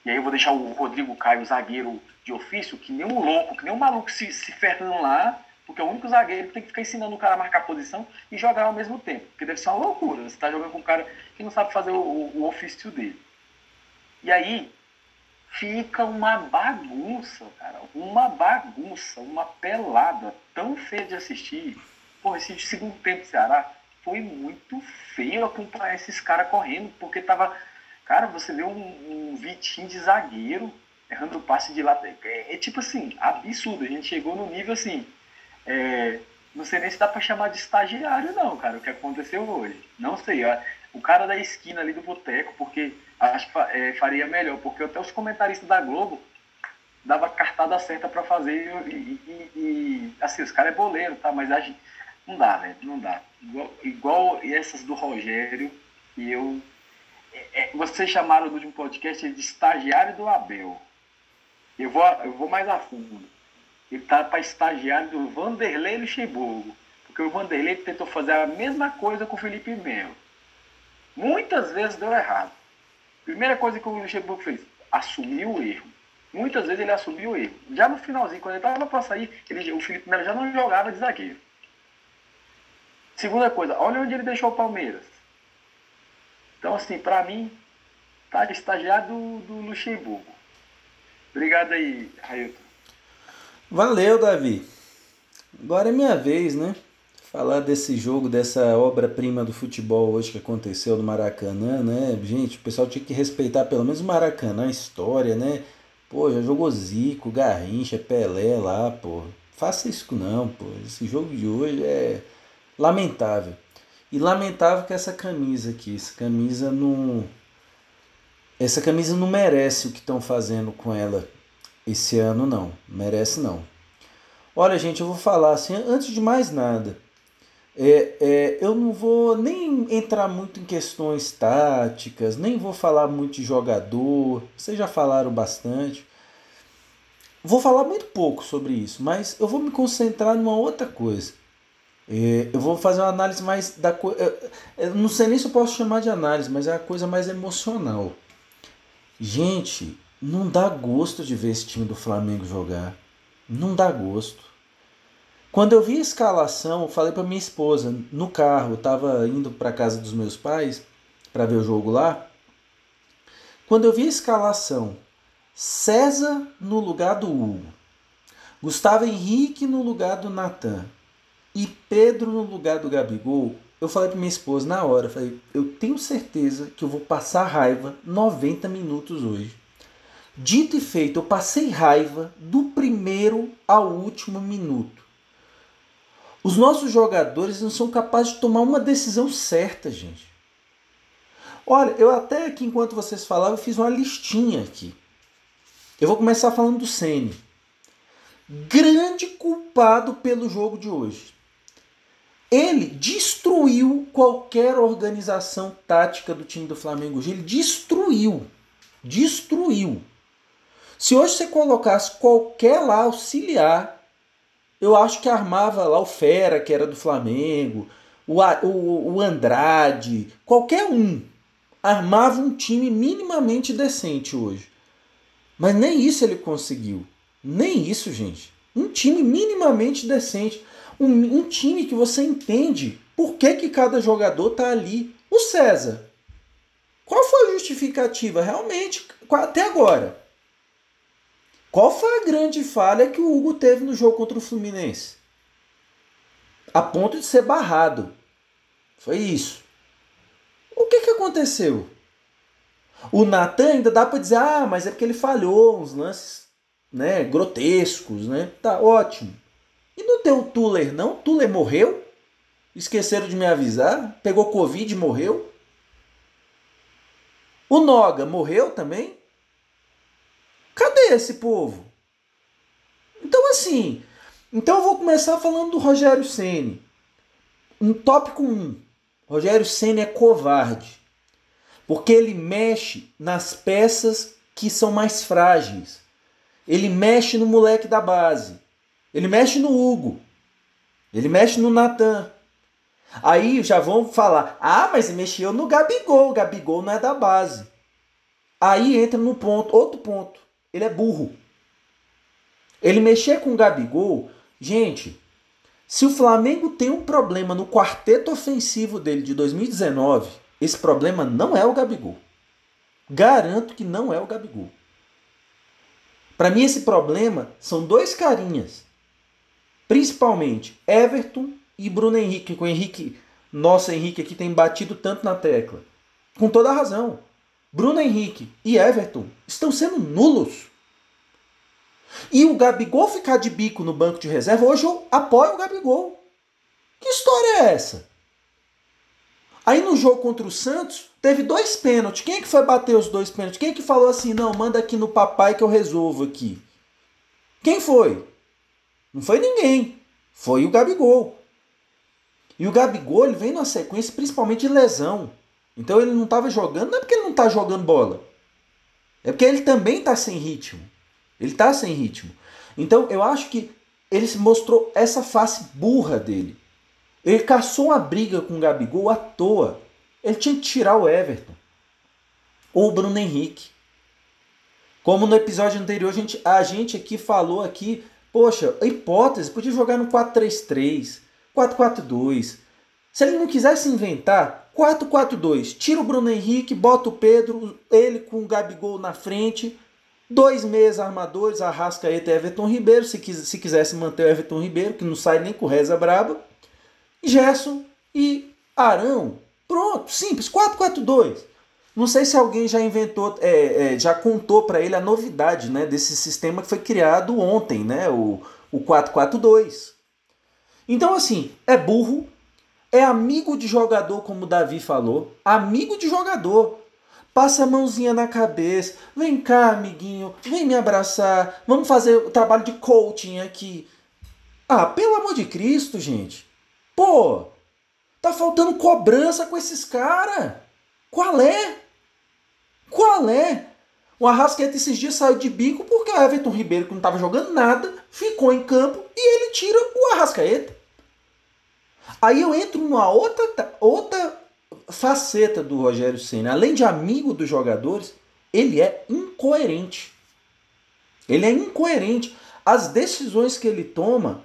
E aí eu vou deixar o Rodrigo Caio, zagueiro de ofício, que nem um louco, que nem um maluco se, se ferrando lá, porque é o único zagueiro que tem que ficar ensinando o cara a marcar posição e jogar ao mesmo tempo. Porque deve ser uma loucura. Você está jogando com um cara que não sabe fazer o, o, ofício dele. E aí, fica uma bagunça, cara. Uma bagunça, uma pelada tão feia de assistir. Pô, esse segundo tempo do Ceará foi muito feio acompanhar esses caras correndo, porque tava. Cara, você vê um, um Vitinho de zagueiro errando o passe de lá. É, é, tipo assim, absurdo. A gente chegou no nível assim. É, não sei nem se dá para chamar de estagiário, não, cara, o que aconteceu hoje. Não sei. O cara da esquina ali do boteco, porque acho que é, faria melhor, porque até os comentaristas da Globo dava cartada certa para fazer e, e, e, assim, os caras é boleiro, tá? Mas a gente, não dá, velho, não dá. Igual, igual essas do Rogério, e eu. É, é, vocês chamaram no último podcast de estagiário do Abel. Eu vou, eu vou mais a fundo. Ele tá para estagiário do Vanderlei Luxemburgo. Porque o Vanderlei tentou fazer a mesma coisa com o Felipe Melo. Muitas vezes deu errado. Primeira coisa que o Luxemburgo fez, assumiu o erro. Muitas vezes ele assumiu o erro. Já no finalzinho, quando ele estava para sair, ele, o Felipe Melo já não jogava de zagueiro. Segunda coisa, olha onde ele deixou o Palmeiras. Então, assim, para mim, tá estagiário do, do Luxemburgo. Obrigado aí, Railton. Valeu, Davi. Agora é minha vez, né? falar desse jogo, dessa obra-prima do futebol hoje que aconteceu no Maracanã, né? Gente, o pessoal tinha que respeitar pelo menos o Maracanã, a história, né? Pô, já jogou Zico, Garrincha, Pelé lá, pô. Faça isso não, pô. Esse jogo de hoje é lamentável. E lamentável que essa camisa aqui, essa camisa não. Essa camisa não merece o que estão fazendo com ela esse ano, não. Merece não. Olha, gente, eu vou falar assim, antes de mais nada, é, é, eu não vou nem entrar muito em questões táticas, nem vou falar muito de jogador, vocês já falaram bastante. Vou falar muito pouco sobre isso, mas eu vou me concentrar numa outra coisa. É, eu vou fazer uma análise mais da coisa. Não sei nem se eu posso chamar de análise, mas é a coisa mais emocional. Gente, não dá gosto de ver esse time do Flamengo jogar. Não dá gosto. Quando eu vi a escalação, eu falei para minha esposa no carro, eu estava indo para casa dos meus pais para ver o jogo lá. Quando eu vi a escalação, César no lugar do Hugo, Gustavo Henrique no lugar do Natan e Pedro no lugar do Gabigol, eu falei para minha esposa na hora, falei, eu tenho certeza que eu vou passar raiva 90 minutos hoje. Dito e feito, eu passei raiva do primeiro ao último minuto. Os nossos jogadores não são capazes de tomar uma decisão certa, gente. Olha, eu até aqui, enquanto vocês falavam, fiz uma listinha aqui. Eu vou começar falando do Sene. Grande culpado pelo jogo de hoje. Ele destruiu qualquer organização tática do time do Flamengo hoje. Ele destruiu. Destruiu. Se hoje você colocasse qualquer lá auxiliar, eu acho que armava lá o Fera, que era do Flamengo, o, o, o Andrade, qualquer um, armava um time minimamente decente hoje. Mas nem isso ele conseguiu. Nem isso, gente. Um time minimamente decente. Um, um time que você entende por que, que cada jogador tá ali. O César. Qual foi a justificativa? Realmente, até agora. Qual foi a grande falha que o Hugo teve no jogo contra o Fluminense? A ponto de ser barrado. Foi isso. O que, que aconteceu? O Natan ainda dá para dizer, ah, mas é porque ele falhou uns lances né, grotescos, né? Tá ótimo. Não tem o Tuller, não? Tuller morreu? Esqueceram de me avisar? Pegou Covid e morreu? O Noga morreu também? Cadê esse povo? Então, assim, então eu vou começar falando do Rogério Ceni. Um tópico 1. Rogério Ceni é covarde. Porque ele mexe nas peças que são mais frágeis. Ele mexe no moleque da base. Ele mexe no Hugo. Ele mexe no Natan. Aí já vão falar: ah, mas mexeu no Gabigol. O Gabigol não é da base. Aí entra no ponto, outro ponto ele é burro. Ele mexer com o Gabigol, gente, se o Flamengo tem um problema no quarteto ofensivo dele de 2019, esse problema não é o Gabigol. Garanto que não é o Gabigol. Para mim, esse problema são dois carinhas. Principalmente Everton e Bruno Henrique, com o Henrique, nosso Henrique aqui tem batido tanto na tecla. Com toda a razão. Bruno Henrique e Everton estão sendo nulos. E o Gabigol ficar de bico no banco de reserva, hoje eu apoio o Gabigol. Que história é essa? Aí no jogo contra o Santos, teve dois pênaltis. Quem é que foi bater os dois pênaltis? Quem é que falou assim, não, manda aqui no papai que eu resolvo aqui? Quem foi? Não foi ninguém. Foi o Gabigol. E o Gabigol ele vem numa sequência principalmente de lesão. Então ele não estava jogando, não é porque ele não está jogando bola. É porque ele também está sem ritmo. Ele está sem ritmo. Então eu acho que ele mostrou essa face burra dele. Ele caçou uma briga com o Gabigol à toa. Ele tinha que tirar o Everton. Ou o Bruno Henrique. Como no episódio anterior a gente, a gente aqui falou aqui, poxa, a hipótese podia jogar no 4-3-3, 4-4-2. Se ele não quisesse inventar, 4-4-2. Tira o Bruno Henrique, bota o Pedro, ele com o Gabigol na frente. Dois meias armadores, Arrascaeta e Everton Ribeiro, se, quis, se quisesse manter o Everton Ribeiro, que não sai nem com reza braba. Gerson e Arão. Pronto, simples, 4-4-2. Não sei se alguém já inventou, é, é, já contou para ele a novidade né, desse sistema que foi criado ontem, né, o, o 4-4-2. Então, assim, é burro, é amigo de jogador, como o Davi falou. Amigo de jogador. Passa a mãozinha na cabeça. Vem cá, amiguinho. Vem me abraçar. Vamos fazer o trabalho de coaching aqui. Ah, pelo amor de Cristo, gente. Pô, tá faltando cobrança com esses caras. Qual é? Qual é? O Arrasqueta esses dias saiu de bico porque o Everton Ribeiro, que não estava jogando nada, ficou em campo e ele tira o Arrascaeta. Aí eu entro numa outra, outra faceta do Rogério Senna. Além de amigo dos jogadores, ele é incoerente. Ele é incoerente. As decisões que ele toma,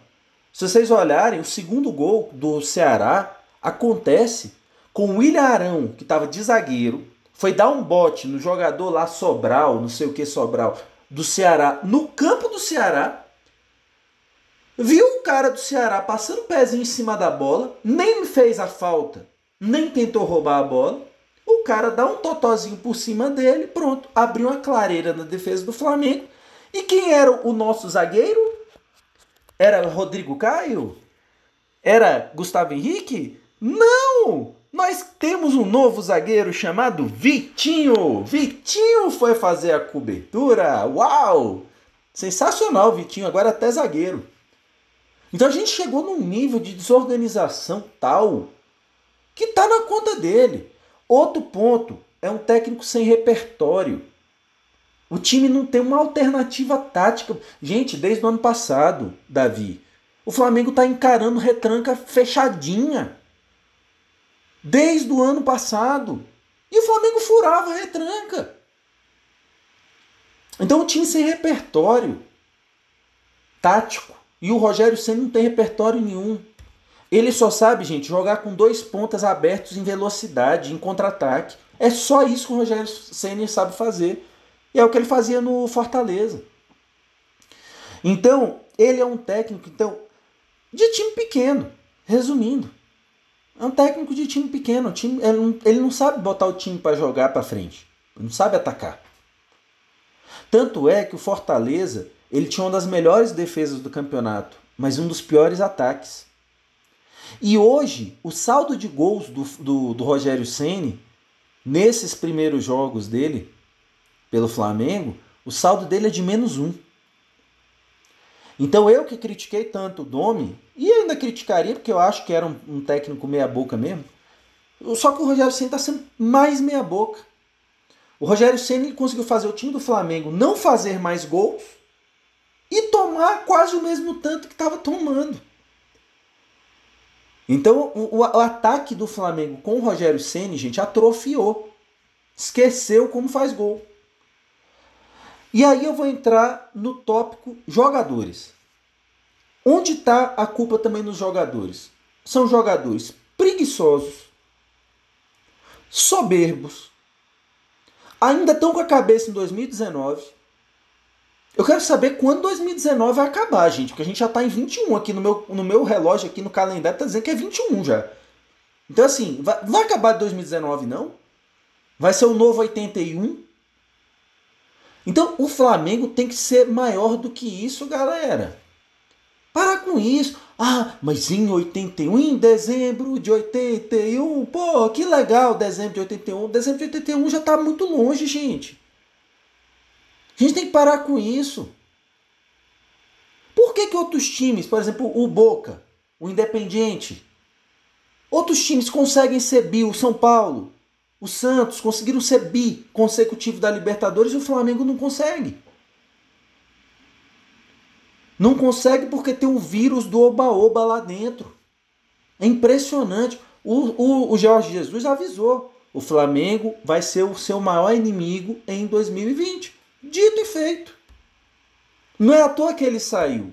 se vocês olharem, o segundo gol do Ceará acontece com o William Arão, que estava de zagueiro, foi dar um bote no jogador lá Sobral, não sei o que Sobral, do Ceará, no campo do Ceará, Viu o cara do Ceará passando o pezinho em cima da bola, nem fez a falta, nem tentou roubar a bola. O cara dá um totozinho por cima dele, pronto, abriu uma clareira na defesa do Flamengo. E quem era o nosso zagueiro? Era Rodrigo Caio? Era Gustavo Henrique? Não! Nós temos um novo zagueiro chamado Vitinho. Vitinho foi fazer a cobertura. Uau! Sensacional, Vitinho, agora até zagueiro. Então a gente chegou num nível de desorganização tal que tá na conta dele. Outro ponto é um técnico sem repertório. O time não tem uma alternativa tática. Gente, desde o ano passado, Davi, o Flamengo está encarando retranca fechadinha. Desde o ano passado. E o Flamengo furava a retranca. Então o time sem repertório tático. E o Rogério Senna não tem repertório nenhum. Ele só sabe, gente, jogar com dois pontas abertos em velocidade, em contra-ataque. É só isso que o Rogério Senna sabe fazer. E é o que ele fazia no Fortaleza. Então, ele é um técnico então, de time pequeno. Resumindo, é um técnico de time pequeno. Time, ele, não, ele não sabe botar o time para jogar para frente. Não sabe atacar. Tanto é que o Fortaleza ele tinha uma das melhores defesas do campeonato, mas um dos piores ataques. E hoje, o saldo de gols do, do, do Rogério Ceni nesses primeiros jogos dele pelo Flamengo, o saldo dele é de menos um. Então eu que critiquei tanto o Domi, e ainda criticaria porque eu acho que era um, um técnico meia boca mesmo, só que o Rogério Ceni está sendo mais meia boca. O Rogério Ceni conseguiu fazer o time do Flamengo não fazer mais gols e tomar quase o mesmo tanto que estava tomando. Então o, o, o, ataque do Flamengo com o Rogério Ceni, gente, atrofiou. Esqueceu como faz gol. E aí eu vou entrar no tópico jogadores. Onde está a culpa também nos jogadores? São jogadores preguiçosos, soberbos, ainda estão com a cabeça em 2019. Eu quero saber quando 2019 vai acabar, gente, porque a gente já está em 21 aqui no meu, no meu relógio, aqui no calendário, está dizendo que é 21 já. Então, assim, vai, vai acabar 2019 não? Vai ser o novo 81? Então o Flamengo tem que ser maior do que isso, galera. Para com isso. Ah, mas em 81, em dezembro de 81, pô, que legal, dezembro de 81. Dezembro de 81 já está muito longe, gente. A gente tem que parar com isso. Por que, que outros times, por exemplo, o Boca, o Independiente, outros times conseguem ser o São Paulo, o Santos conseguiram ser bi consecutivo da Libertadores e o Flamengo não consegue. Não consegue porque tem um vírus do oba-oba lá dentro. É impressionante. O, o, o Jorge Jesus avisou: o Flamengo vai ser o seu maior inimigo em 2020. Dito e feito. Não é à toa que ele saiu.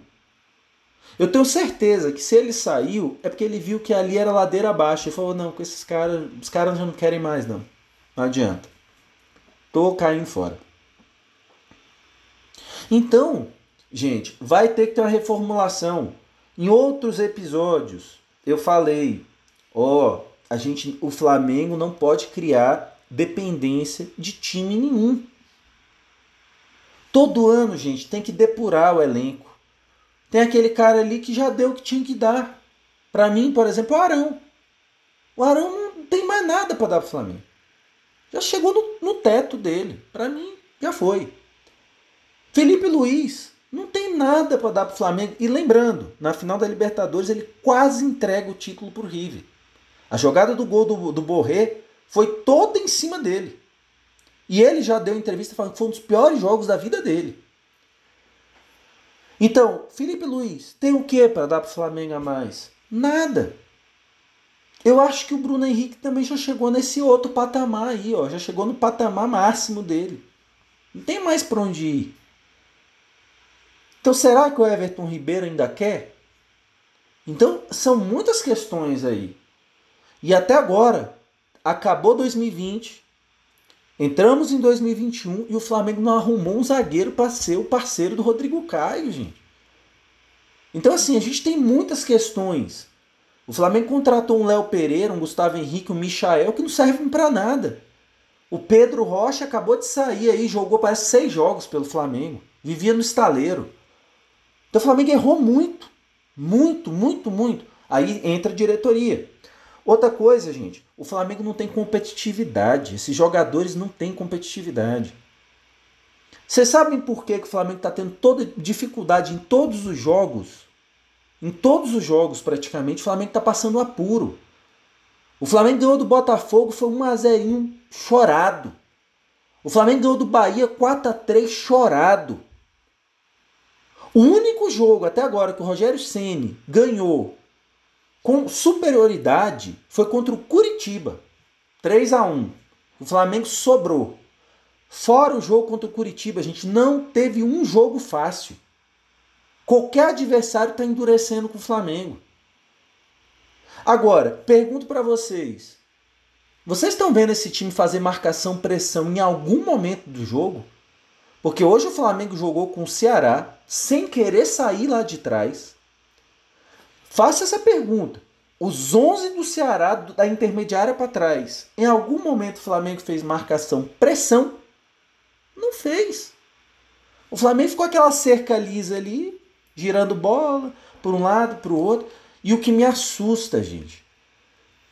Eu tenho certeza que se ele saiu, é porque ele viu que ali era ladeira abaixo. Ele falou, não, com esses caras, os caras já não querem mais, não. Não adianta. Tô caindo fora. Então, gente, vai ter que ter uma reformulação. Em outros episódios, eu falei, ó, a gente, o Flamengo não pode criar dependência de time nenhum. Todo ano, gente, tem que depurar o elenco. Tem aquele cara ali que já deu o que tinha que dar. Para mim, por exemplo, o Arão. O Arão não tem mais nada para dar para o Flamengo. Já chegou no, no teto dele. Para mim, já foi. Felipe Luiz não tem nada para dar para o Flamengo. E lembrando, na final da Libertadores ele quase entrega o título para o River. A jogada do gol do, do Borré foi toda em cima dele. E ele já deu entrevista falando que foi um dos piores jogos da vida dele. Então, Felipe Luiz, tem o que para dar para o Flamengo a mais? Nada. Eu acho que o Bruno Henrique também já chegou nesse outro patamar aí, ó, já chegou no patamar máximo dele. Não tem mais para onde ir. Então, será que o Everton Ribeiro ainda quer? Então, são muitas questões aí. E até agora, acabou 2020, Entramos em 2021 e o Flamengo não arrumou um zagueiro para ser o parceiro do Rodrigo Caio, gente. Então, assim, a gente tem muitas questões. O Flamengo contratou um Léo Pereira, um Gustavo Henrique, um Michael que não servem para nada. O Pedro Rocha acabou de sair aí, jogou parece seis jogos pelo Flamengo. Vivia no estaleiro. Então o Flamengo errou muito. Muito, muito, muito. Aí entra a diretoria. Outra coisa, gente, o Flamengo não tem competitividade. Esses jogadores não têm competitividade. Vocês sabem por que, que o Flamengo está tendo toda dificuldade em todos os jogos? Em todos os jogos, praticamente, o Flamengo está passando apuro. O Flamengo ganhou do Botafogo, foi 1 a 0 chorado. O Flamengo ganhou do Bahia 4 a 3 chorado. O único jogo até agora que o Rogério Ceni ganhou com superioridade foi contra o Curitiba. 3 a 1. O Flamengo sobrou. Fora o jogo contra o Curitiba, a gente não teve um jogo fácil. Qualquer adversário está endurecendo com o Flamengo. Agora, pergunto para vocês: vocês estão vendo esse time fazer marcação, pressão em algum momento do jogo? Porque hoje o Flamengo jogou com o Ceará sem querer sair lá de trás. Faça essa pergunta. Os 11 do Ceará, da intermediária para trás, em algum momento o Flamengo fez marcação, pressão? Não fez. O Flamengo ficou aquela cerca lisa ali, girando bola por um lado, para o outro. E o que me assusta, gente,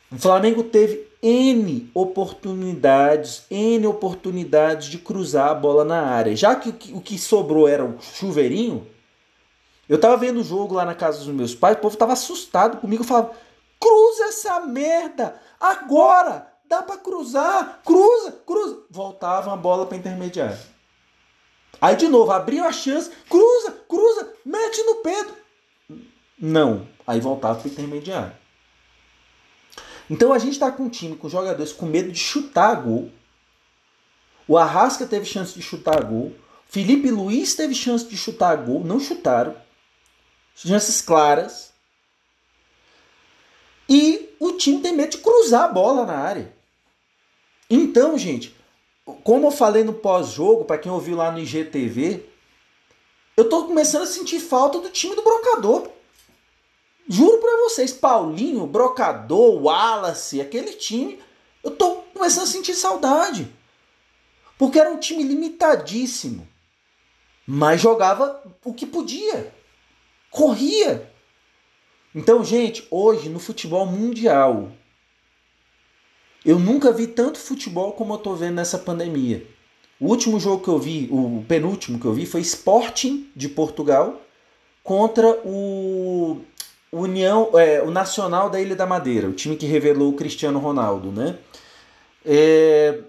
o Flamengo teve N oportunidades, N oportunidades de cruzar a bola na área. Já que, o que sobrou era o chuveirinho, eu tava vendo o jogo lá na casa dos meus pais, o povo tava assustado comigo, falava: cruza essa merda! Agora! Dá para cruzar! Cruza, cruza! Voltava a bola para intermediário. Aí de novo, abriu a chance, cruza, cruza, mete no Pedro. Não. Aí voltava para intermediário. Então a gente está com um time com jogadores com medo de chutar gol. O Arrasca teve chance de chutar gol. Felipe Luiz teve chance de chutar gol. Não chutaram. Chances claras. E o time tem medo de cruzar a bola na área. Então, gente, como eu falei no pós-jogo, para quem ouviu lá no IGTV, eu tô começando a sentir falta do time do brocador. Juro para vocês, Paulinho, Brocador, Wallace, aquele time, eu tô começando a sentir saudade. Porque era um time limitadíssimo. Mas jogava o que podia. Corria. Então, gente, hoje no futebol mundial, eu nunca vi tanto futebol como eu tô vendo nessa pandemia. O último jogo que eu vi, o penúltimo que eu vi, foi Sporting de Portugal contra o União, é, o Nacional da Ilha da Madeira, o time que revelou o Cristiano Ronaldo, né? É,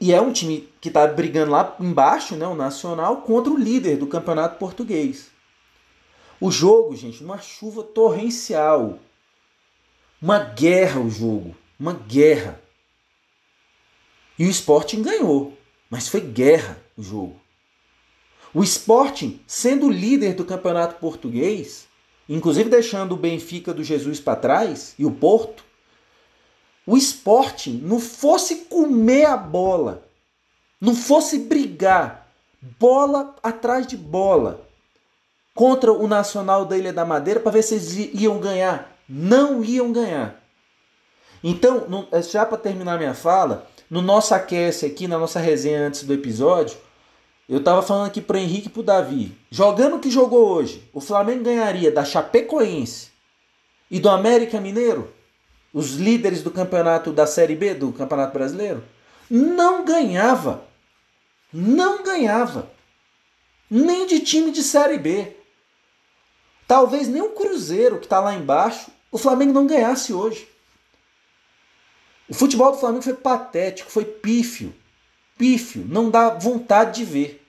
e é um time que está brigando lá embaixo, né, o Nacional, contra o líder do campeonato português. O jogo, gente, uma chuva torrencial. Uma guerra o jogo. Uma guerra. E o Sporting ganhou. Mas foi guerra o jogo. O Sporting, sendo líder do campeonato português, inclusive deixando o Benfica do Jesus para trás e o Porto, o Sporting não fosse comer a bola, não fosse brigar bola atrás de bola contra o Nacional da Ilha da Madeira para ver se eles iam ganhar, não iam ganhar. Então, já para terminar minha fala, no nosso aquece aqui, na nossa resenha antes do episódio, eu tava falando aqui pro Henrique e pro Davi. Jogando o que jogou hoje, o Flamengo ganharia da Chapecoense e do América Mineiro, os líderes do campeonato da Série B do Campeonato Brasileiro? Não ganhava. Não ganhava. Nem de time de Série B. Talvez nem o Cruzeiro, que está lá embaixo, o Flamengo não ganhasse hoje. O futebol do Flamengo foi patético, foi pífio pífio, não dá vontade de ver.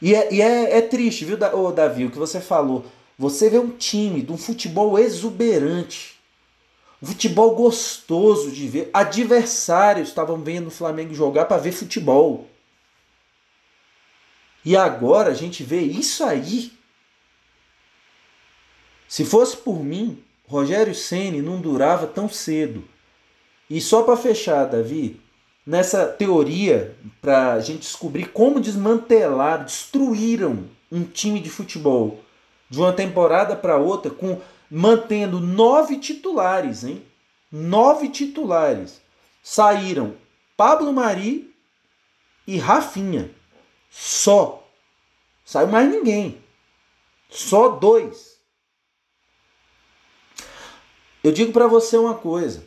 E é, e é, é triste, viu, Davi, o que você falou. Você vê um time de um futebol exuberante, um futebol gostoso de ver. Adversários estavam vendo o Flamengo jogar para ver futebol. E agora a gente vê isso aí. Se fosse por mim, Rogério Ceni não durava tão cedo. E só para fechar, Davi, nessa teoria para a gente descobrir como desmantelar, destruíram um time de futebol de uma temporada para outra com mantendo nove titulares, hein? Nove titulares. Saíram Pablo Mari e Rafinha. Só. Saiu mais ninguém. Só dois. Eu digo para você uma coisa.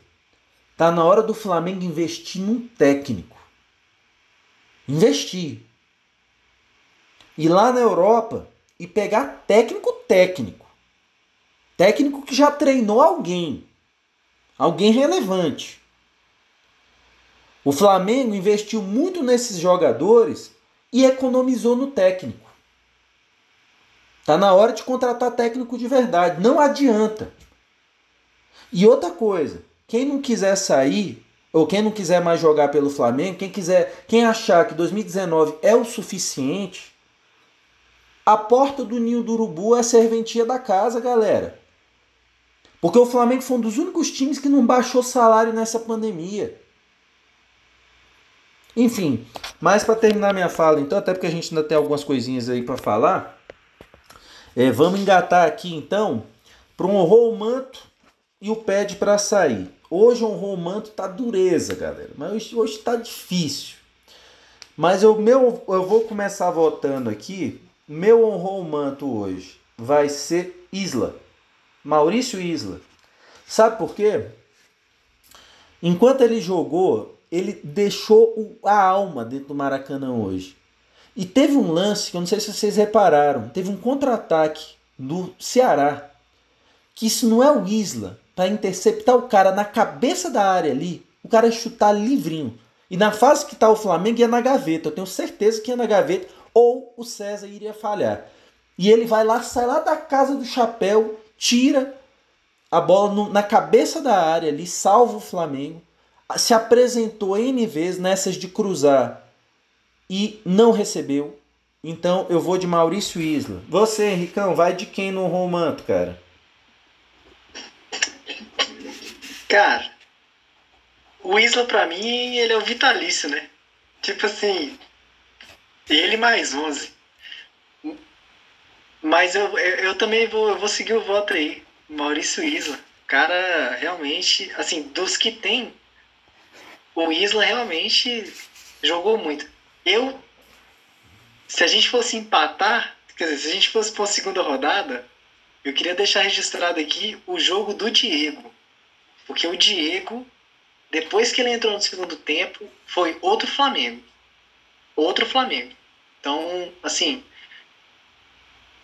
Tá na hora do Flamengo investir num técnico. Investir. Ir lá na Europa e pegar técnico técnico. Técnico que já treinou alguém. Alguém relevante. O Flamengo investiu muito nesses jogadores e economizou no técnico. Tá na hora de contratar técnico de verdade. Não adianta. E outra coisa, quem não quiser sair, ou quem não quiser mais jogar pelo Flamengo, quem quiser, quem achar que 2019 é o suficiente, a porta do ninho do urubu é a serventia da casa, galera. Porque o Flamengo foi um dos únicos times que não baixou salário nessa pandemia. Enfim, mas para terminar minha fala, então, até porque a gente ainda tem algumas coisinhas aí para falar, é, vamos engatar aqui então para um manto e o pede para sair. Hoje o manto tá dureza, galera, mas hoje, hoje tá difícil. Mas eu, meu, eu vou começar votando aqui. Meu honrou o manto hoje vai ser Isla. Maurício Isla. Sabe por quê? Enquanto ele jogou, ele deixou a alma dentro do Maracanã hoje. E teve um lance que eu não sei se vocês repararam, teve um contra-ataque do Ceará. Que isso não é o Isla para interceptar o cara na cabeça da área ali, o cara chutar livrinho. E na fase que está o Flamengo ia na gaveta. Eu tenho certeza que ia na gaveta ou o César iria falhar. E ele vai lá, sai lá da casa do chapéu, tira a bola no, na cabeça da área ali, salva o Flamengo. Se apresentou N vezes nessas de cruzar e não recebeu. Então eu vou de Maurício Isla. Você, Henricão, vai de quem no romanto, cara? Cara, o Isla pra mim, ele é o vitalício, né? Tipo assim, ele mais 11. Mas eu, eu, também vou, eu vou seguir o voto aí. Maurício Isla. Cara, realmente, assim, dos que tem, o Isla realmente jogou muito. Eu, se a gente fosse empatar, quer dizer, se a gente fosse para a segunda rodada, eu queria deixar registrado aqui o jogo do Diego. Porque o Diego, depois que ele entrou no segundo tempo, foi outro Flamengo. Outro Flamengo. Então, assim,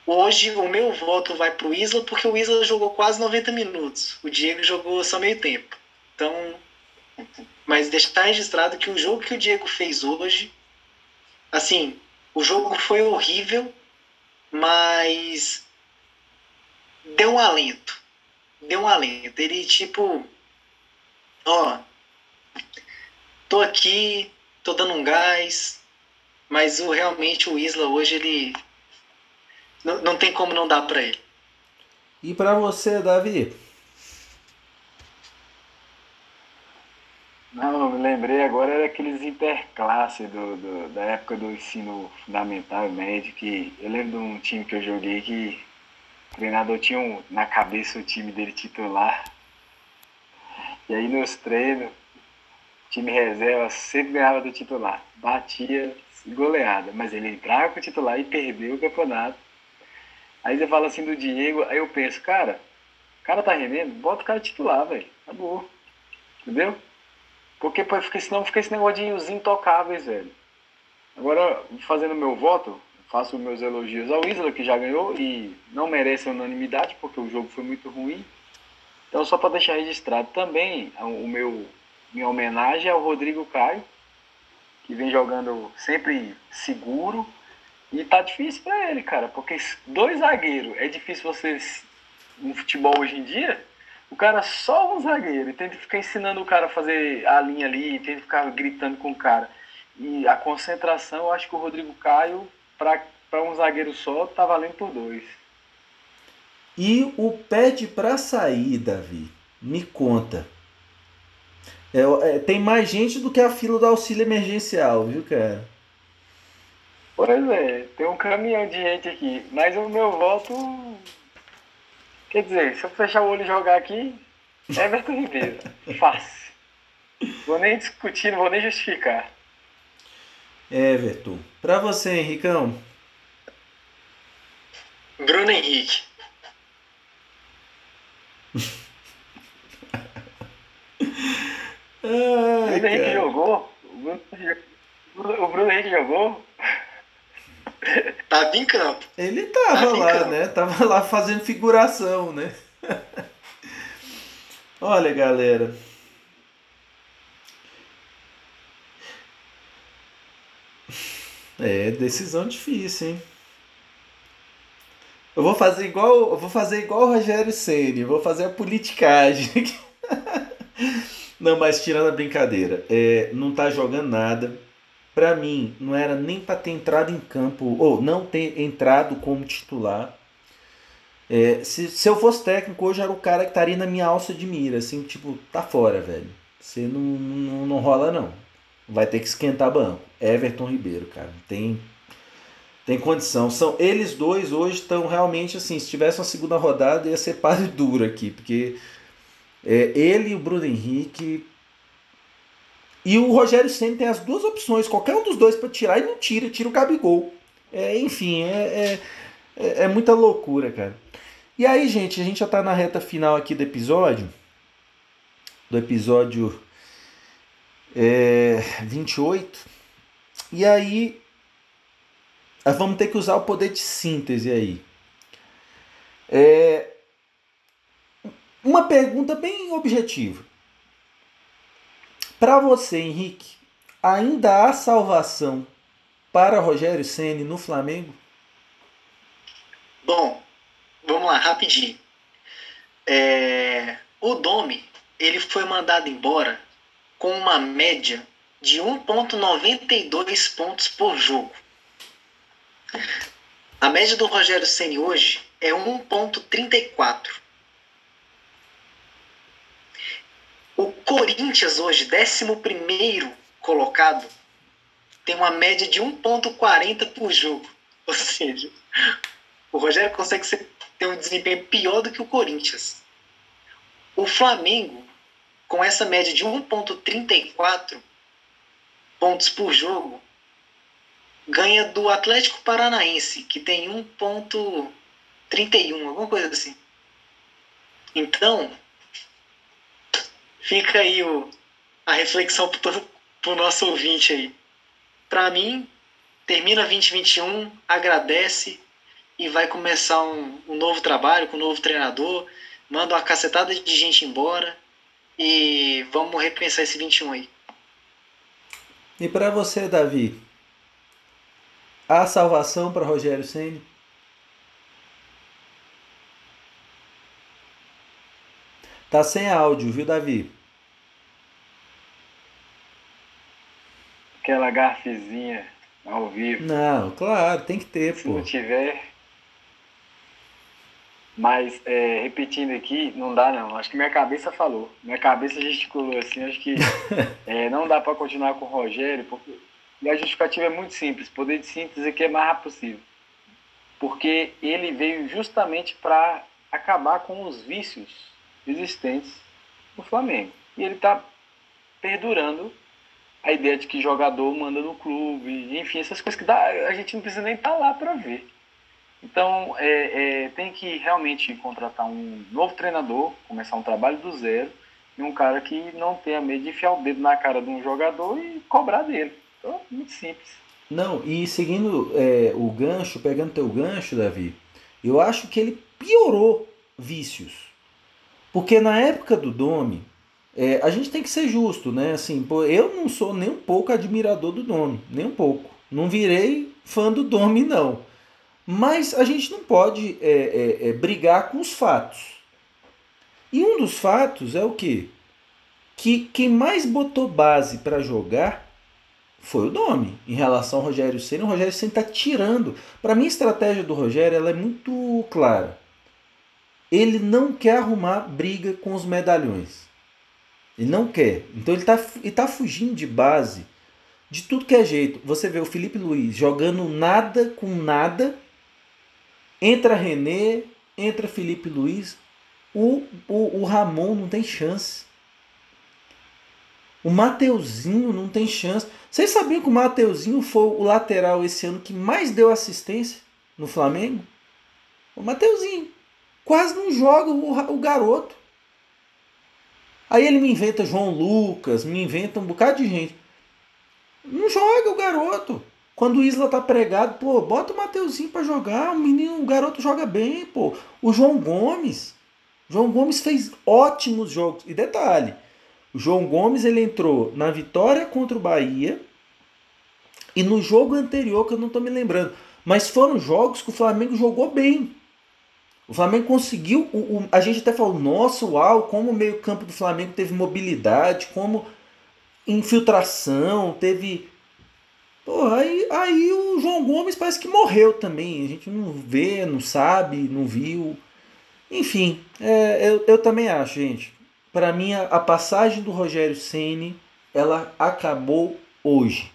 hoje o meu voto vai pro Isla porque o Isla jogou quase 90 minutos. O Diego jogou só meio tempo. Então, mas deixar registrado que o jogo que o Diego fez hoje assim, o jogo foi horrível, mas deu um alento. Deu um alento. Ele, tipo, ó, tô aqui, tô dando um gás, mas o, realmente o Isla hoje, ele. Não, não tem como não dar pra ele. E para você, Davi? Não, me lembrei agora daqueles interclasse do, do, da época do ensino fundamental e médio, que eu lembro de um time que eu joguei que o treinador tinha um, na cabeça o time dele titular. E aí nos treinos, time reserva sempre ganhava do titular. Batia goleada, mas ele entrava com o titular e perdeu o campeonato. Aí você fala assim do Diego, aí eu penso, cara, o cara tá rendendo, bota o cara titular, velho. Acabou. Entendeu? Porque fica, senão fica esse negócio de intocáveis, velho. Agora, fazendo meu voto, faço meus elogios ao Isla, que já ganhou e não merece a unanimidade, porque o jogo foi muito ruim. Então, só para deixar registrado também, o meu minha homenagem ao Rodrigo Caio, que vem jogando sempre seguro. E tá difícil para ele, cara, porque dois zagueiros, é difícil vocês no futebol hoje em dia, o cara só um zagueiro e tem que ficar ensinando o cara a fazer a linha ali, tem que ficar gritando com o cara. E a concentração, eu acho que o Rodrigo Caio, para um zagueiro só, tá valendo por dois. E o pede para sair, Davi, me conta. É, é, tem mais gente do que a fila do auxílio emergencial, viu, cara? Pois é, tem um caminhão de gente aqui. Mas o meu voto Quer dizer, se eu fechar o olho e jogar aqui, Everton Ribeiro. Fácil. Vou nem discutir, não vou nem justificar. Everton. Pra você, Henricão. Bruno Henrique. O Bruno Henrique jogou? O Bruno, o Bruno Henrique jogou? Tava em campo. Ele tava, tava lá, né? Tava lá fazendo figuração, né? Olha, galera. É, decisão difícil, hein? Eu vou fazer igual, eu vou fazer igual o Rogério Ceni, vou fazer a politicagem. não, mas tirando a brincadeira, é, não tá jogando nada. Para mim, não era nem para ter entrado em campo ou não ter entrado como titular. É, se, se eu fosse técnico hoje era o cara que estaria na minha alça de mira, assim, tipo, tá fora, velho. Você não, não, não rola não. Vai ter que esquentar banco. Everton Ribeiro, cara, tem tem condição. São eles dois hoje estão realmente assim, se tivesse uma segunda rodada ia ser páreo duro aqui, porque é, ele e o Bruno Henrique e o Rogério Senna tem as duas opções, qualquer um dos dois para tirar e não tira, tira o Gabigol. É, enfim, é, é, é, muita loucura, cara. E aí, gente, a gente já tá na reta final aqui do episódio. Do episódio é, 28. E aí, vamos ter que usar o poder de síntese aí. É, uma pergunta bem objetiva. Para você, Henrique, ainda há salvação para Rogério Ceni no Flamengo? Bom, vamos lá, rapidinho. É, o Domi ele foi mandado embora com uma média de 1,92 pontos por jogo. A média do Rogério Ceni hoje é 1,34. O Corinthians hoje, 11 colocado, tem uma média de 1,40 por jogo. Ou seja, o Rogério consegue ser, ter um desempenho pior do que o Corinthians. O Flamengo, com essa média de 1,34 pontos por jogo, ganha do Atlético Paranaense, que tem 1,31, alguma coisa assim. Então, fica aí o, a reflexão para o nosso ouvinte aí. Para mim, termina 2021, agradece e vai começar um, um novo trabalho com um novo treinador, manda uma cacetada de gente embora e vamos repensar esse 21 aí. E para você, Davi, Há salvação para Rogério Ceni? Tá sem áudio, viu, Davi? Aquela garfezinha ao vivo. Não, claro, tem que ter, Se pô. Se não tiver. Mas, é, repetindo aqui, não dá não. Acho que minha cabeça falou. Minha cabeça gesticulou assim. Acho que é, não dá para continuar com o Rogério, porque e a justificativa é muito simples, poder de síntese aqui é mais rápido possível. Porque ele veio justamente para acabar com os vícios existentes no Flamengo. E ele está perdurando a ideia de que jogador manda no clube, enfim, essas coisas que dá, a gente não precisa nem estar tá lá para ver. Então, é, é, tem que realmente contratar um novo treinador, começar um trabalho do zero, e um cara que não tenha medo de enfiar o dedo na cara de um jogador e cobrar dele. Muito simples. Não, e seguindo é, o gancho, pegando teu gancho, Davi, eu acho que ele piorou vícios. Porque na época do Domi, é, a gente tem que ser justo, né? Assim, eu não sou nem um pouco admirador do Domi, nem um pouco. Não virei fã do Domi, não. Mas a gente não pode é, é, é brigar com os fatos. E um dos fatos é o quê? Que quem mais botou base para jogar foi o Domi. Em relação ao Rogério Senna, o Rogério Senna está tirando. Para mim, a estratégia do Rogério ela é muito clara. Ele não quer arrumar briga com os medalhões. Ele não quer. Então ele está ele tá fugindo de base de tudo que é jeito. Você vê o Felipe Luiz jogando nada com nada. Entra René, entra Felipe Luiz, o, o, o Ramon não tem chance. O Mateuzinho não tem chance. Vocês sabiam que o Mateuzinho foi o lateral esse ano que mais deu assistência no Flamengo? O Mateuzinho. Quase não joga o, o garoto. Aí ele me inventa João Lucas, me inventa um bocado de gente. Não joga o garoto. Quando o Isla tá pregado, pô, bota o Mateuzinho para jogar. O menino, o garoto joga bem, pô. O João Gomes. João Gomes fez ótimos jogos. E detalhe, o João Gomes ele entrou na vitória contra o Bahia e no jogo anterior, que eu não estou me lembrando. Mas foram jogos que o Flamengo jogou bem. O Flamengo conseguiu. O, o, a gente até falou, nossa, uau, como o meio-campo do Flamengo teve mobilidade, como infiltração, teve. Pô, aí, aí o João Gomes parece que morreu também. A gente não vê, não sabe, não viu. Enfim, é, eu, eu também acho, gente para mim a, passagem do Rogério Ceni ela acabou hoje.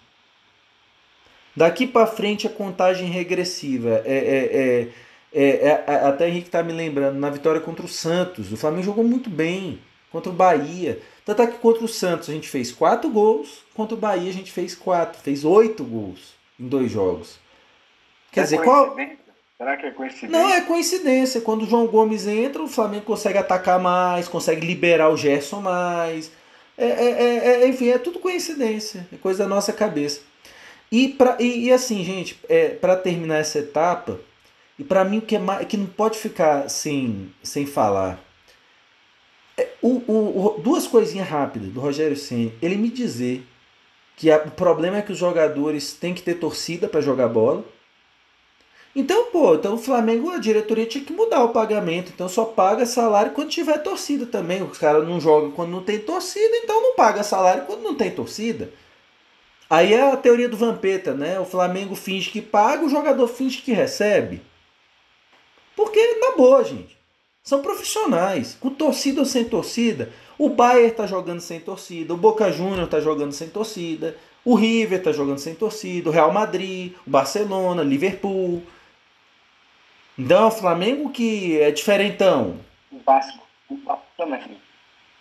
Daqui para frente a contagem regressiva. É, é, é, é, até Henrique está me lembrando, na vitória contra o Santos, o Flamengo jogou muito bem contra o Bahia. Tanto é que contra o Santos a gente fez quatro gols, contra o Bahia a gente fez quatro, fez oito gols em dois jogos. Quer dizer, qual. Será que é coincidência? Não, é coincidência. Quando o João Gomes entra, o Flamengo consegue atacar mais, consegue liberar o Gerson mais. É, é, é, é enfim, é tudo coincidência. É coisa da nossa cabeça. E, pra, e, e assim, gente, é, para terminar essa etapa, e para mim o que, é mais, que não pode ficar sem, sem falar. É, o, o, duas coisinhas rápidas do Rogério Senna. Ele me dizer que a, o problema é que os jogadores têm que ter torcida para jogar bola então, pô, então o Flamengo, a diretoria tinha que mudar o pagamento. Então só paga salário quando tiver torcida também. Os caras não jogam quando não tem torcida, então não paga salário quando não tem torcida. Aí é a teoria do Vampeta, né? O Flamengo finge que paga, o jogador finge que recebe. Porque, na boa, gente, são profissionais. Com torcida ou sem torcida. O Bayern tá jogando sem torcida, o Boca Juniors tá jogando sem torcida, o River tá jogando sem torcida, o Real Madrid, o Barcelona, Liverpool. Então é o Flamengo que é diferentão. O Vasco, o Vasco também.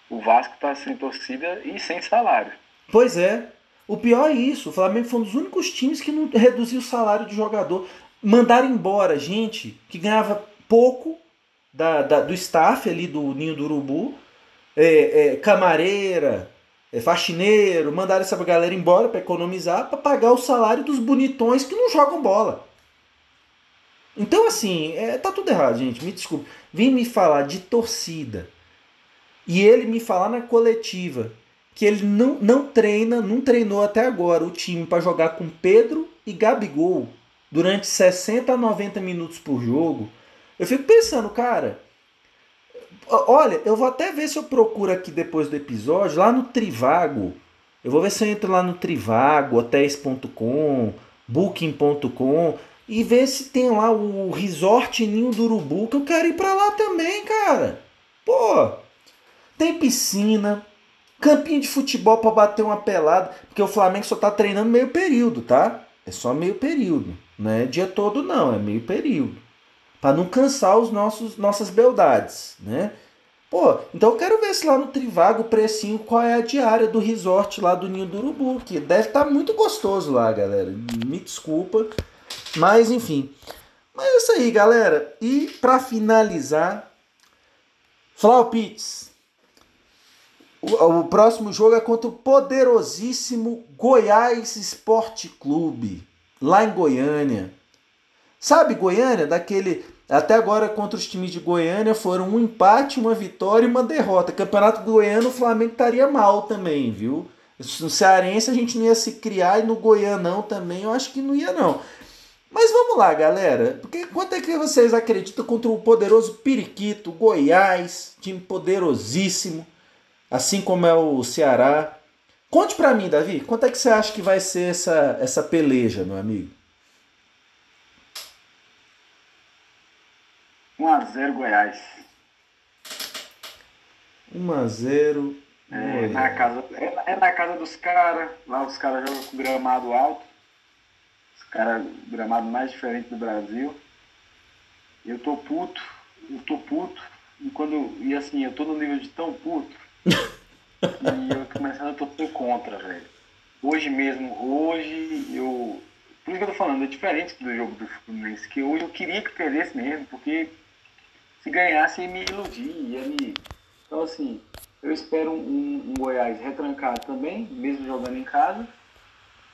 O Vasco tá sem torcida e sem salário. Pois é. O pior é isso. O Flamengo foi um dos únicos times que não reduziu o salário de jogador. Mandaram embora gente que ganhava pouco da, da do staff ali do Ninho do Urubu. É, é, camareira, é, faxineiro. Mandaram essa galera embora para economizar, para pagar o salário dos bonitões que não jogam bola. Então, assim, é, tá tudo errado, gente. Me desculpe. Vim me falar de torcida. E ele me falar na coletiva que ele não, não treina, não treinou até agora o time para jogar com Pedro e Gabigol durante 60 a 90 minutos por jogo. Eu fico pensando, cara. Olha, eu vou até ver se eu procuro aqui depois do episódio, lá no Trivago. Eu vou ver se eu entro lá no Trivago, hotéis.com, booking.com e ver se tem lá o Resort Ninho do Urubu, que eu quero ir para lá também, cara. Pô, tem piscina, campinho de futebol para bater uma pelada, porque o Flamengo só tá treinando meio período, tá? É só meio período, não é dia todo não, é meio período. Para não cansar os nossos nossas beldades, né? Pô, então eu quero ver se lá no Trivago o precinho, qual é a diária do resort lá do Ninho do Urubu, que deve estar tá muito gostoso lá, galera. Me desculpa, mas enfim. Mas é isso aí, galera. E para finalizar, Flau Pitts. O, o, próximo jogo é contra o poderosíssimo Goiás Esporte Clube, lá em Goiânia. Sabe Goiânia? Daquele. Até agora contra os times de Goiânia foram um empate, uma vitória e uma derrota. Campeonato Goiano, o Flamengo estaria mal também, viu? No Cearense a gente não ia se criar e no Goianão também eu acho que não ia não. Mas vamos lá, galera. Porque quanto é que vocês acreditam contra o poderoso Periquito, Goiás, time poderosíssimo, assim como é o Ceará? Conte para mim, Davi, quanto é que você acha que vai ser essa, essa peleja, meu amigo? 1x0 Goiás. 1x0. É, na casa, é, é na casa dos caras. Lá os caras jogam com gramado alto cara gramado mais diferente do Brasil. Eu tô puto eu tô puto, e quando. E assim, eu tô no nível de tão puto. e eu começando a torcer contra, velho. Hoje mesmo, hoje eu. Por isso que eu tô falando, é diferente do jogo do Fluminense, que hoje eu queria que perdesse mesmo, porque se ganhasse ia me iludir, ia me. Então assim, eu espero um, um Goiás retrancado também, mesmo jogando em casa.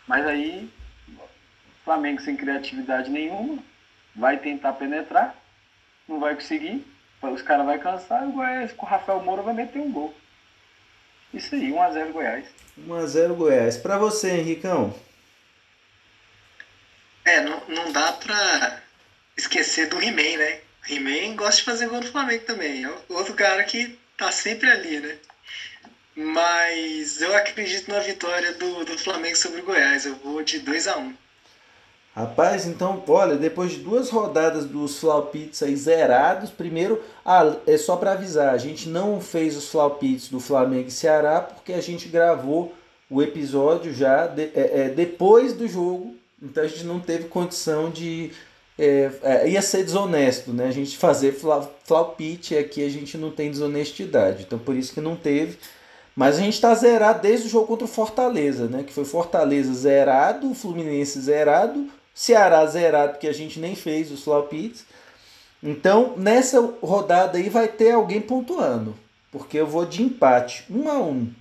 Mas aí, Flamengo sem criatividade nenhuma, vai tentar penetrar, não vai conseguir, os caras vão cansar e o Goiás com o Rafael Moura vai meter um gol. Isso aí, 1x0 Goiás. 1x0 Goiás. Pra você, Henricão? É, não, não dá pra esquecer do He-Man, né? He-Man gosta de fazer gol no Flamengo também. É outro cara que tá sempre ali, né? Mas eu acredito na vitória do, do Flamengo sobre o Goiás. Eu vou de 2 a 1 um. Rapaz, então, olha, depois de duas rodadas dos Flaupits aí zerados, primeiro, ah, é só para avisar, a gente não fez os Flaupits do Flamengo e Ceará porque a gente gravou o episódio já de, é, é, depois do jogo, então a gente não teve condição de. É, é ia ser desonesto, né? A gente fazer Flaupit aqui a gente não tem desonestidade, então por isso que não teve. Mas a gente está zerado desde o jogo contra o Fortaleza, né? Que foi Fortaleza zerado, Fluminense zerado, Ceará zerado, porque a gente nem fez os flopits. Então, nessa rodada aí vai ter alguém pontuando. Porque eu vou de empate, um a um.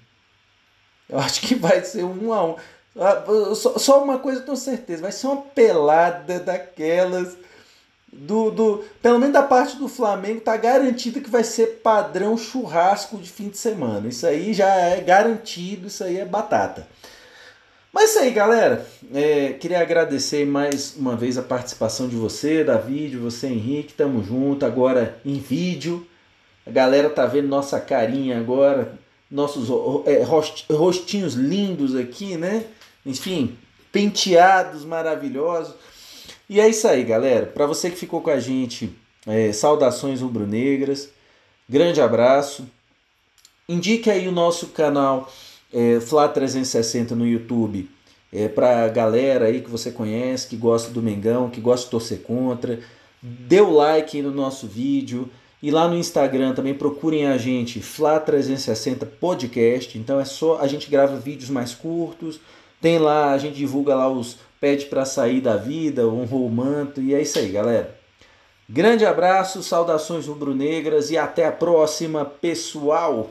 Eu acho que vai ser um a um. Ah, só uma coisa eu tenho certeza, vai ser uma pelada daquelas do, do pelo menos da parte do Flamengo tá garantido que vai ser padrão churrasco de fim de semana. Isso aí já é garantido, isso aí é batata. Mas é isso aí, galera. É, queria agradecer mais uma vez a participação de você, Davi, de você, Henrique. Tamo junto agora em vídeo. A galera tá vendo nossa carinha agora, nossos é, rostinhos lindos aqui, né? Enfim, penteados maravilhosos. E é isso aí, galera. Para você que ficou com a gente, é, saudações rubro-negras. Grande abraço. Indique aí o nosso canal é, Flá 360 no YouTube é, para a galera aí que você conhece, que gosta do Mengão, que gosta de torcer contra. Dê o like no nosso vídeo. E lá no Instagram também procurem a gente, Flá360 Podcast. Então é só a gente grava vídeos mais curtos. Tem lá, a gente divulga lá os pede para sair da vida, honrou o manto. E é isso aí, galera. Grande abraço, saudações rubro-negras e até a próxima, pessoal!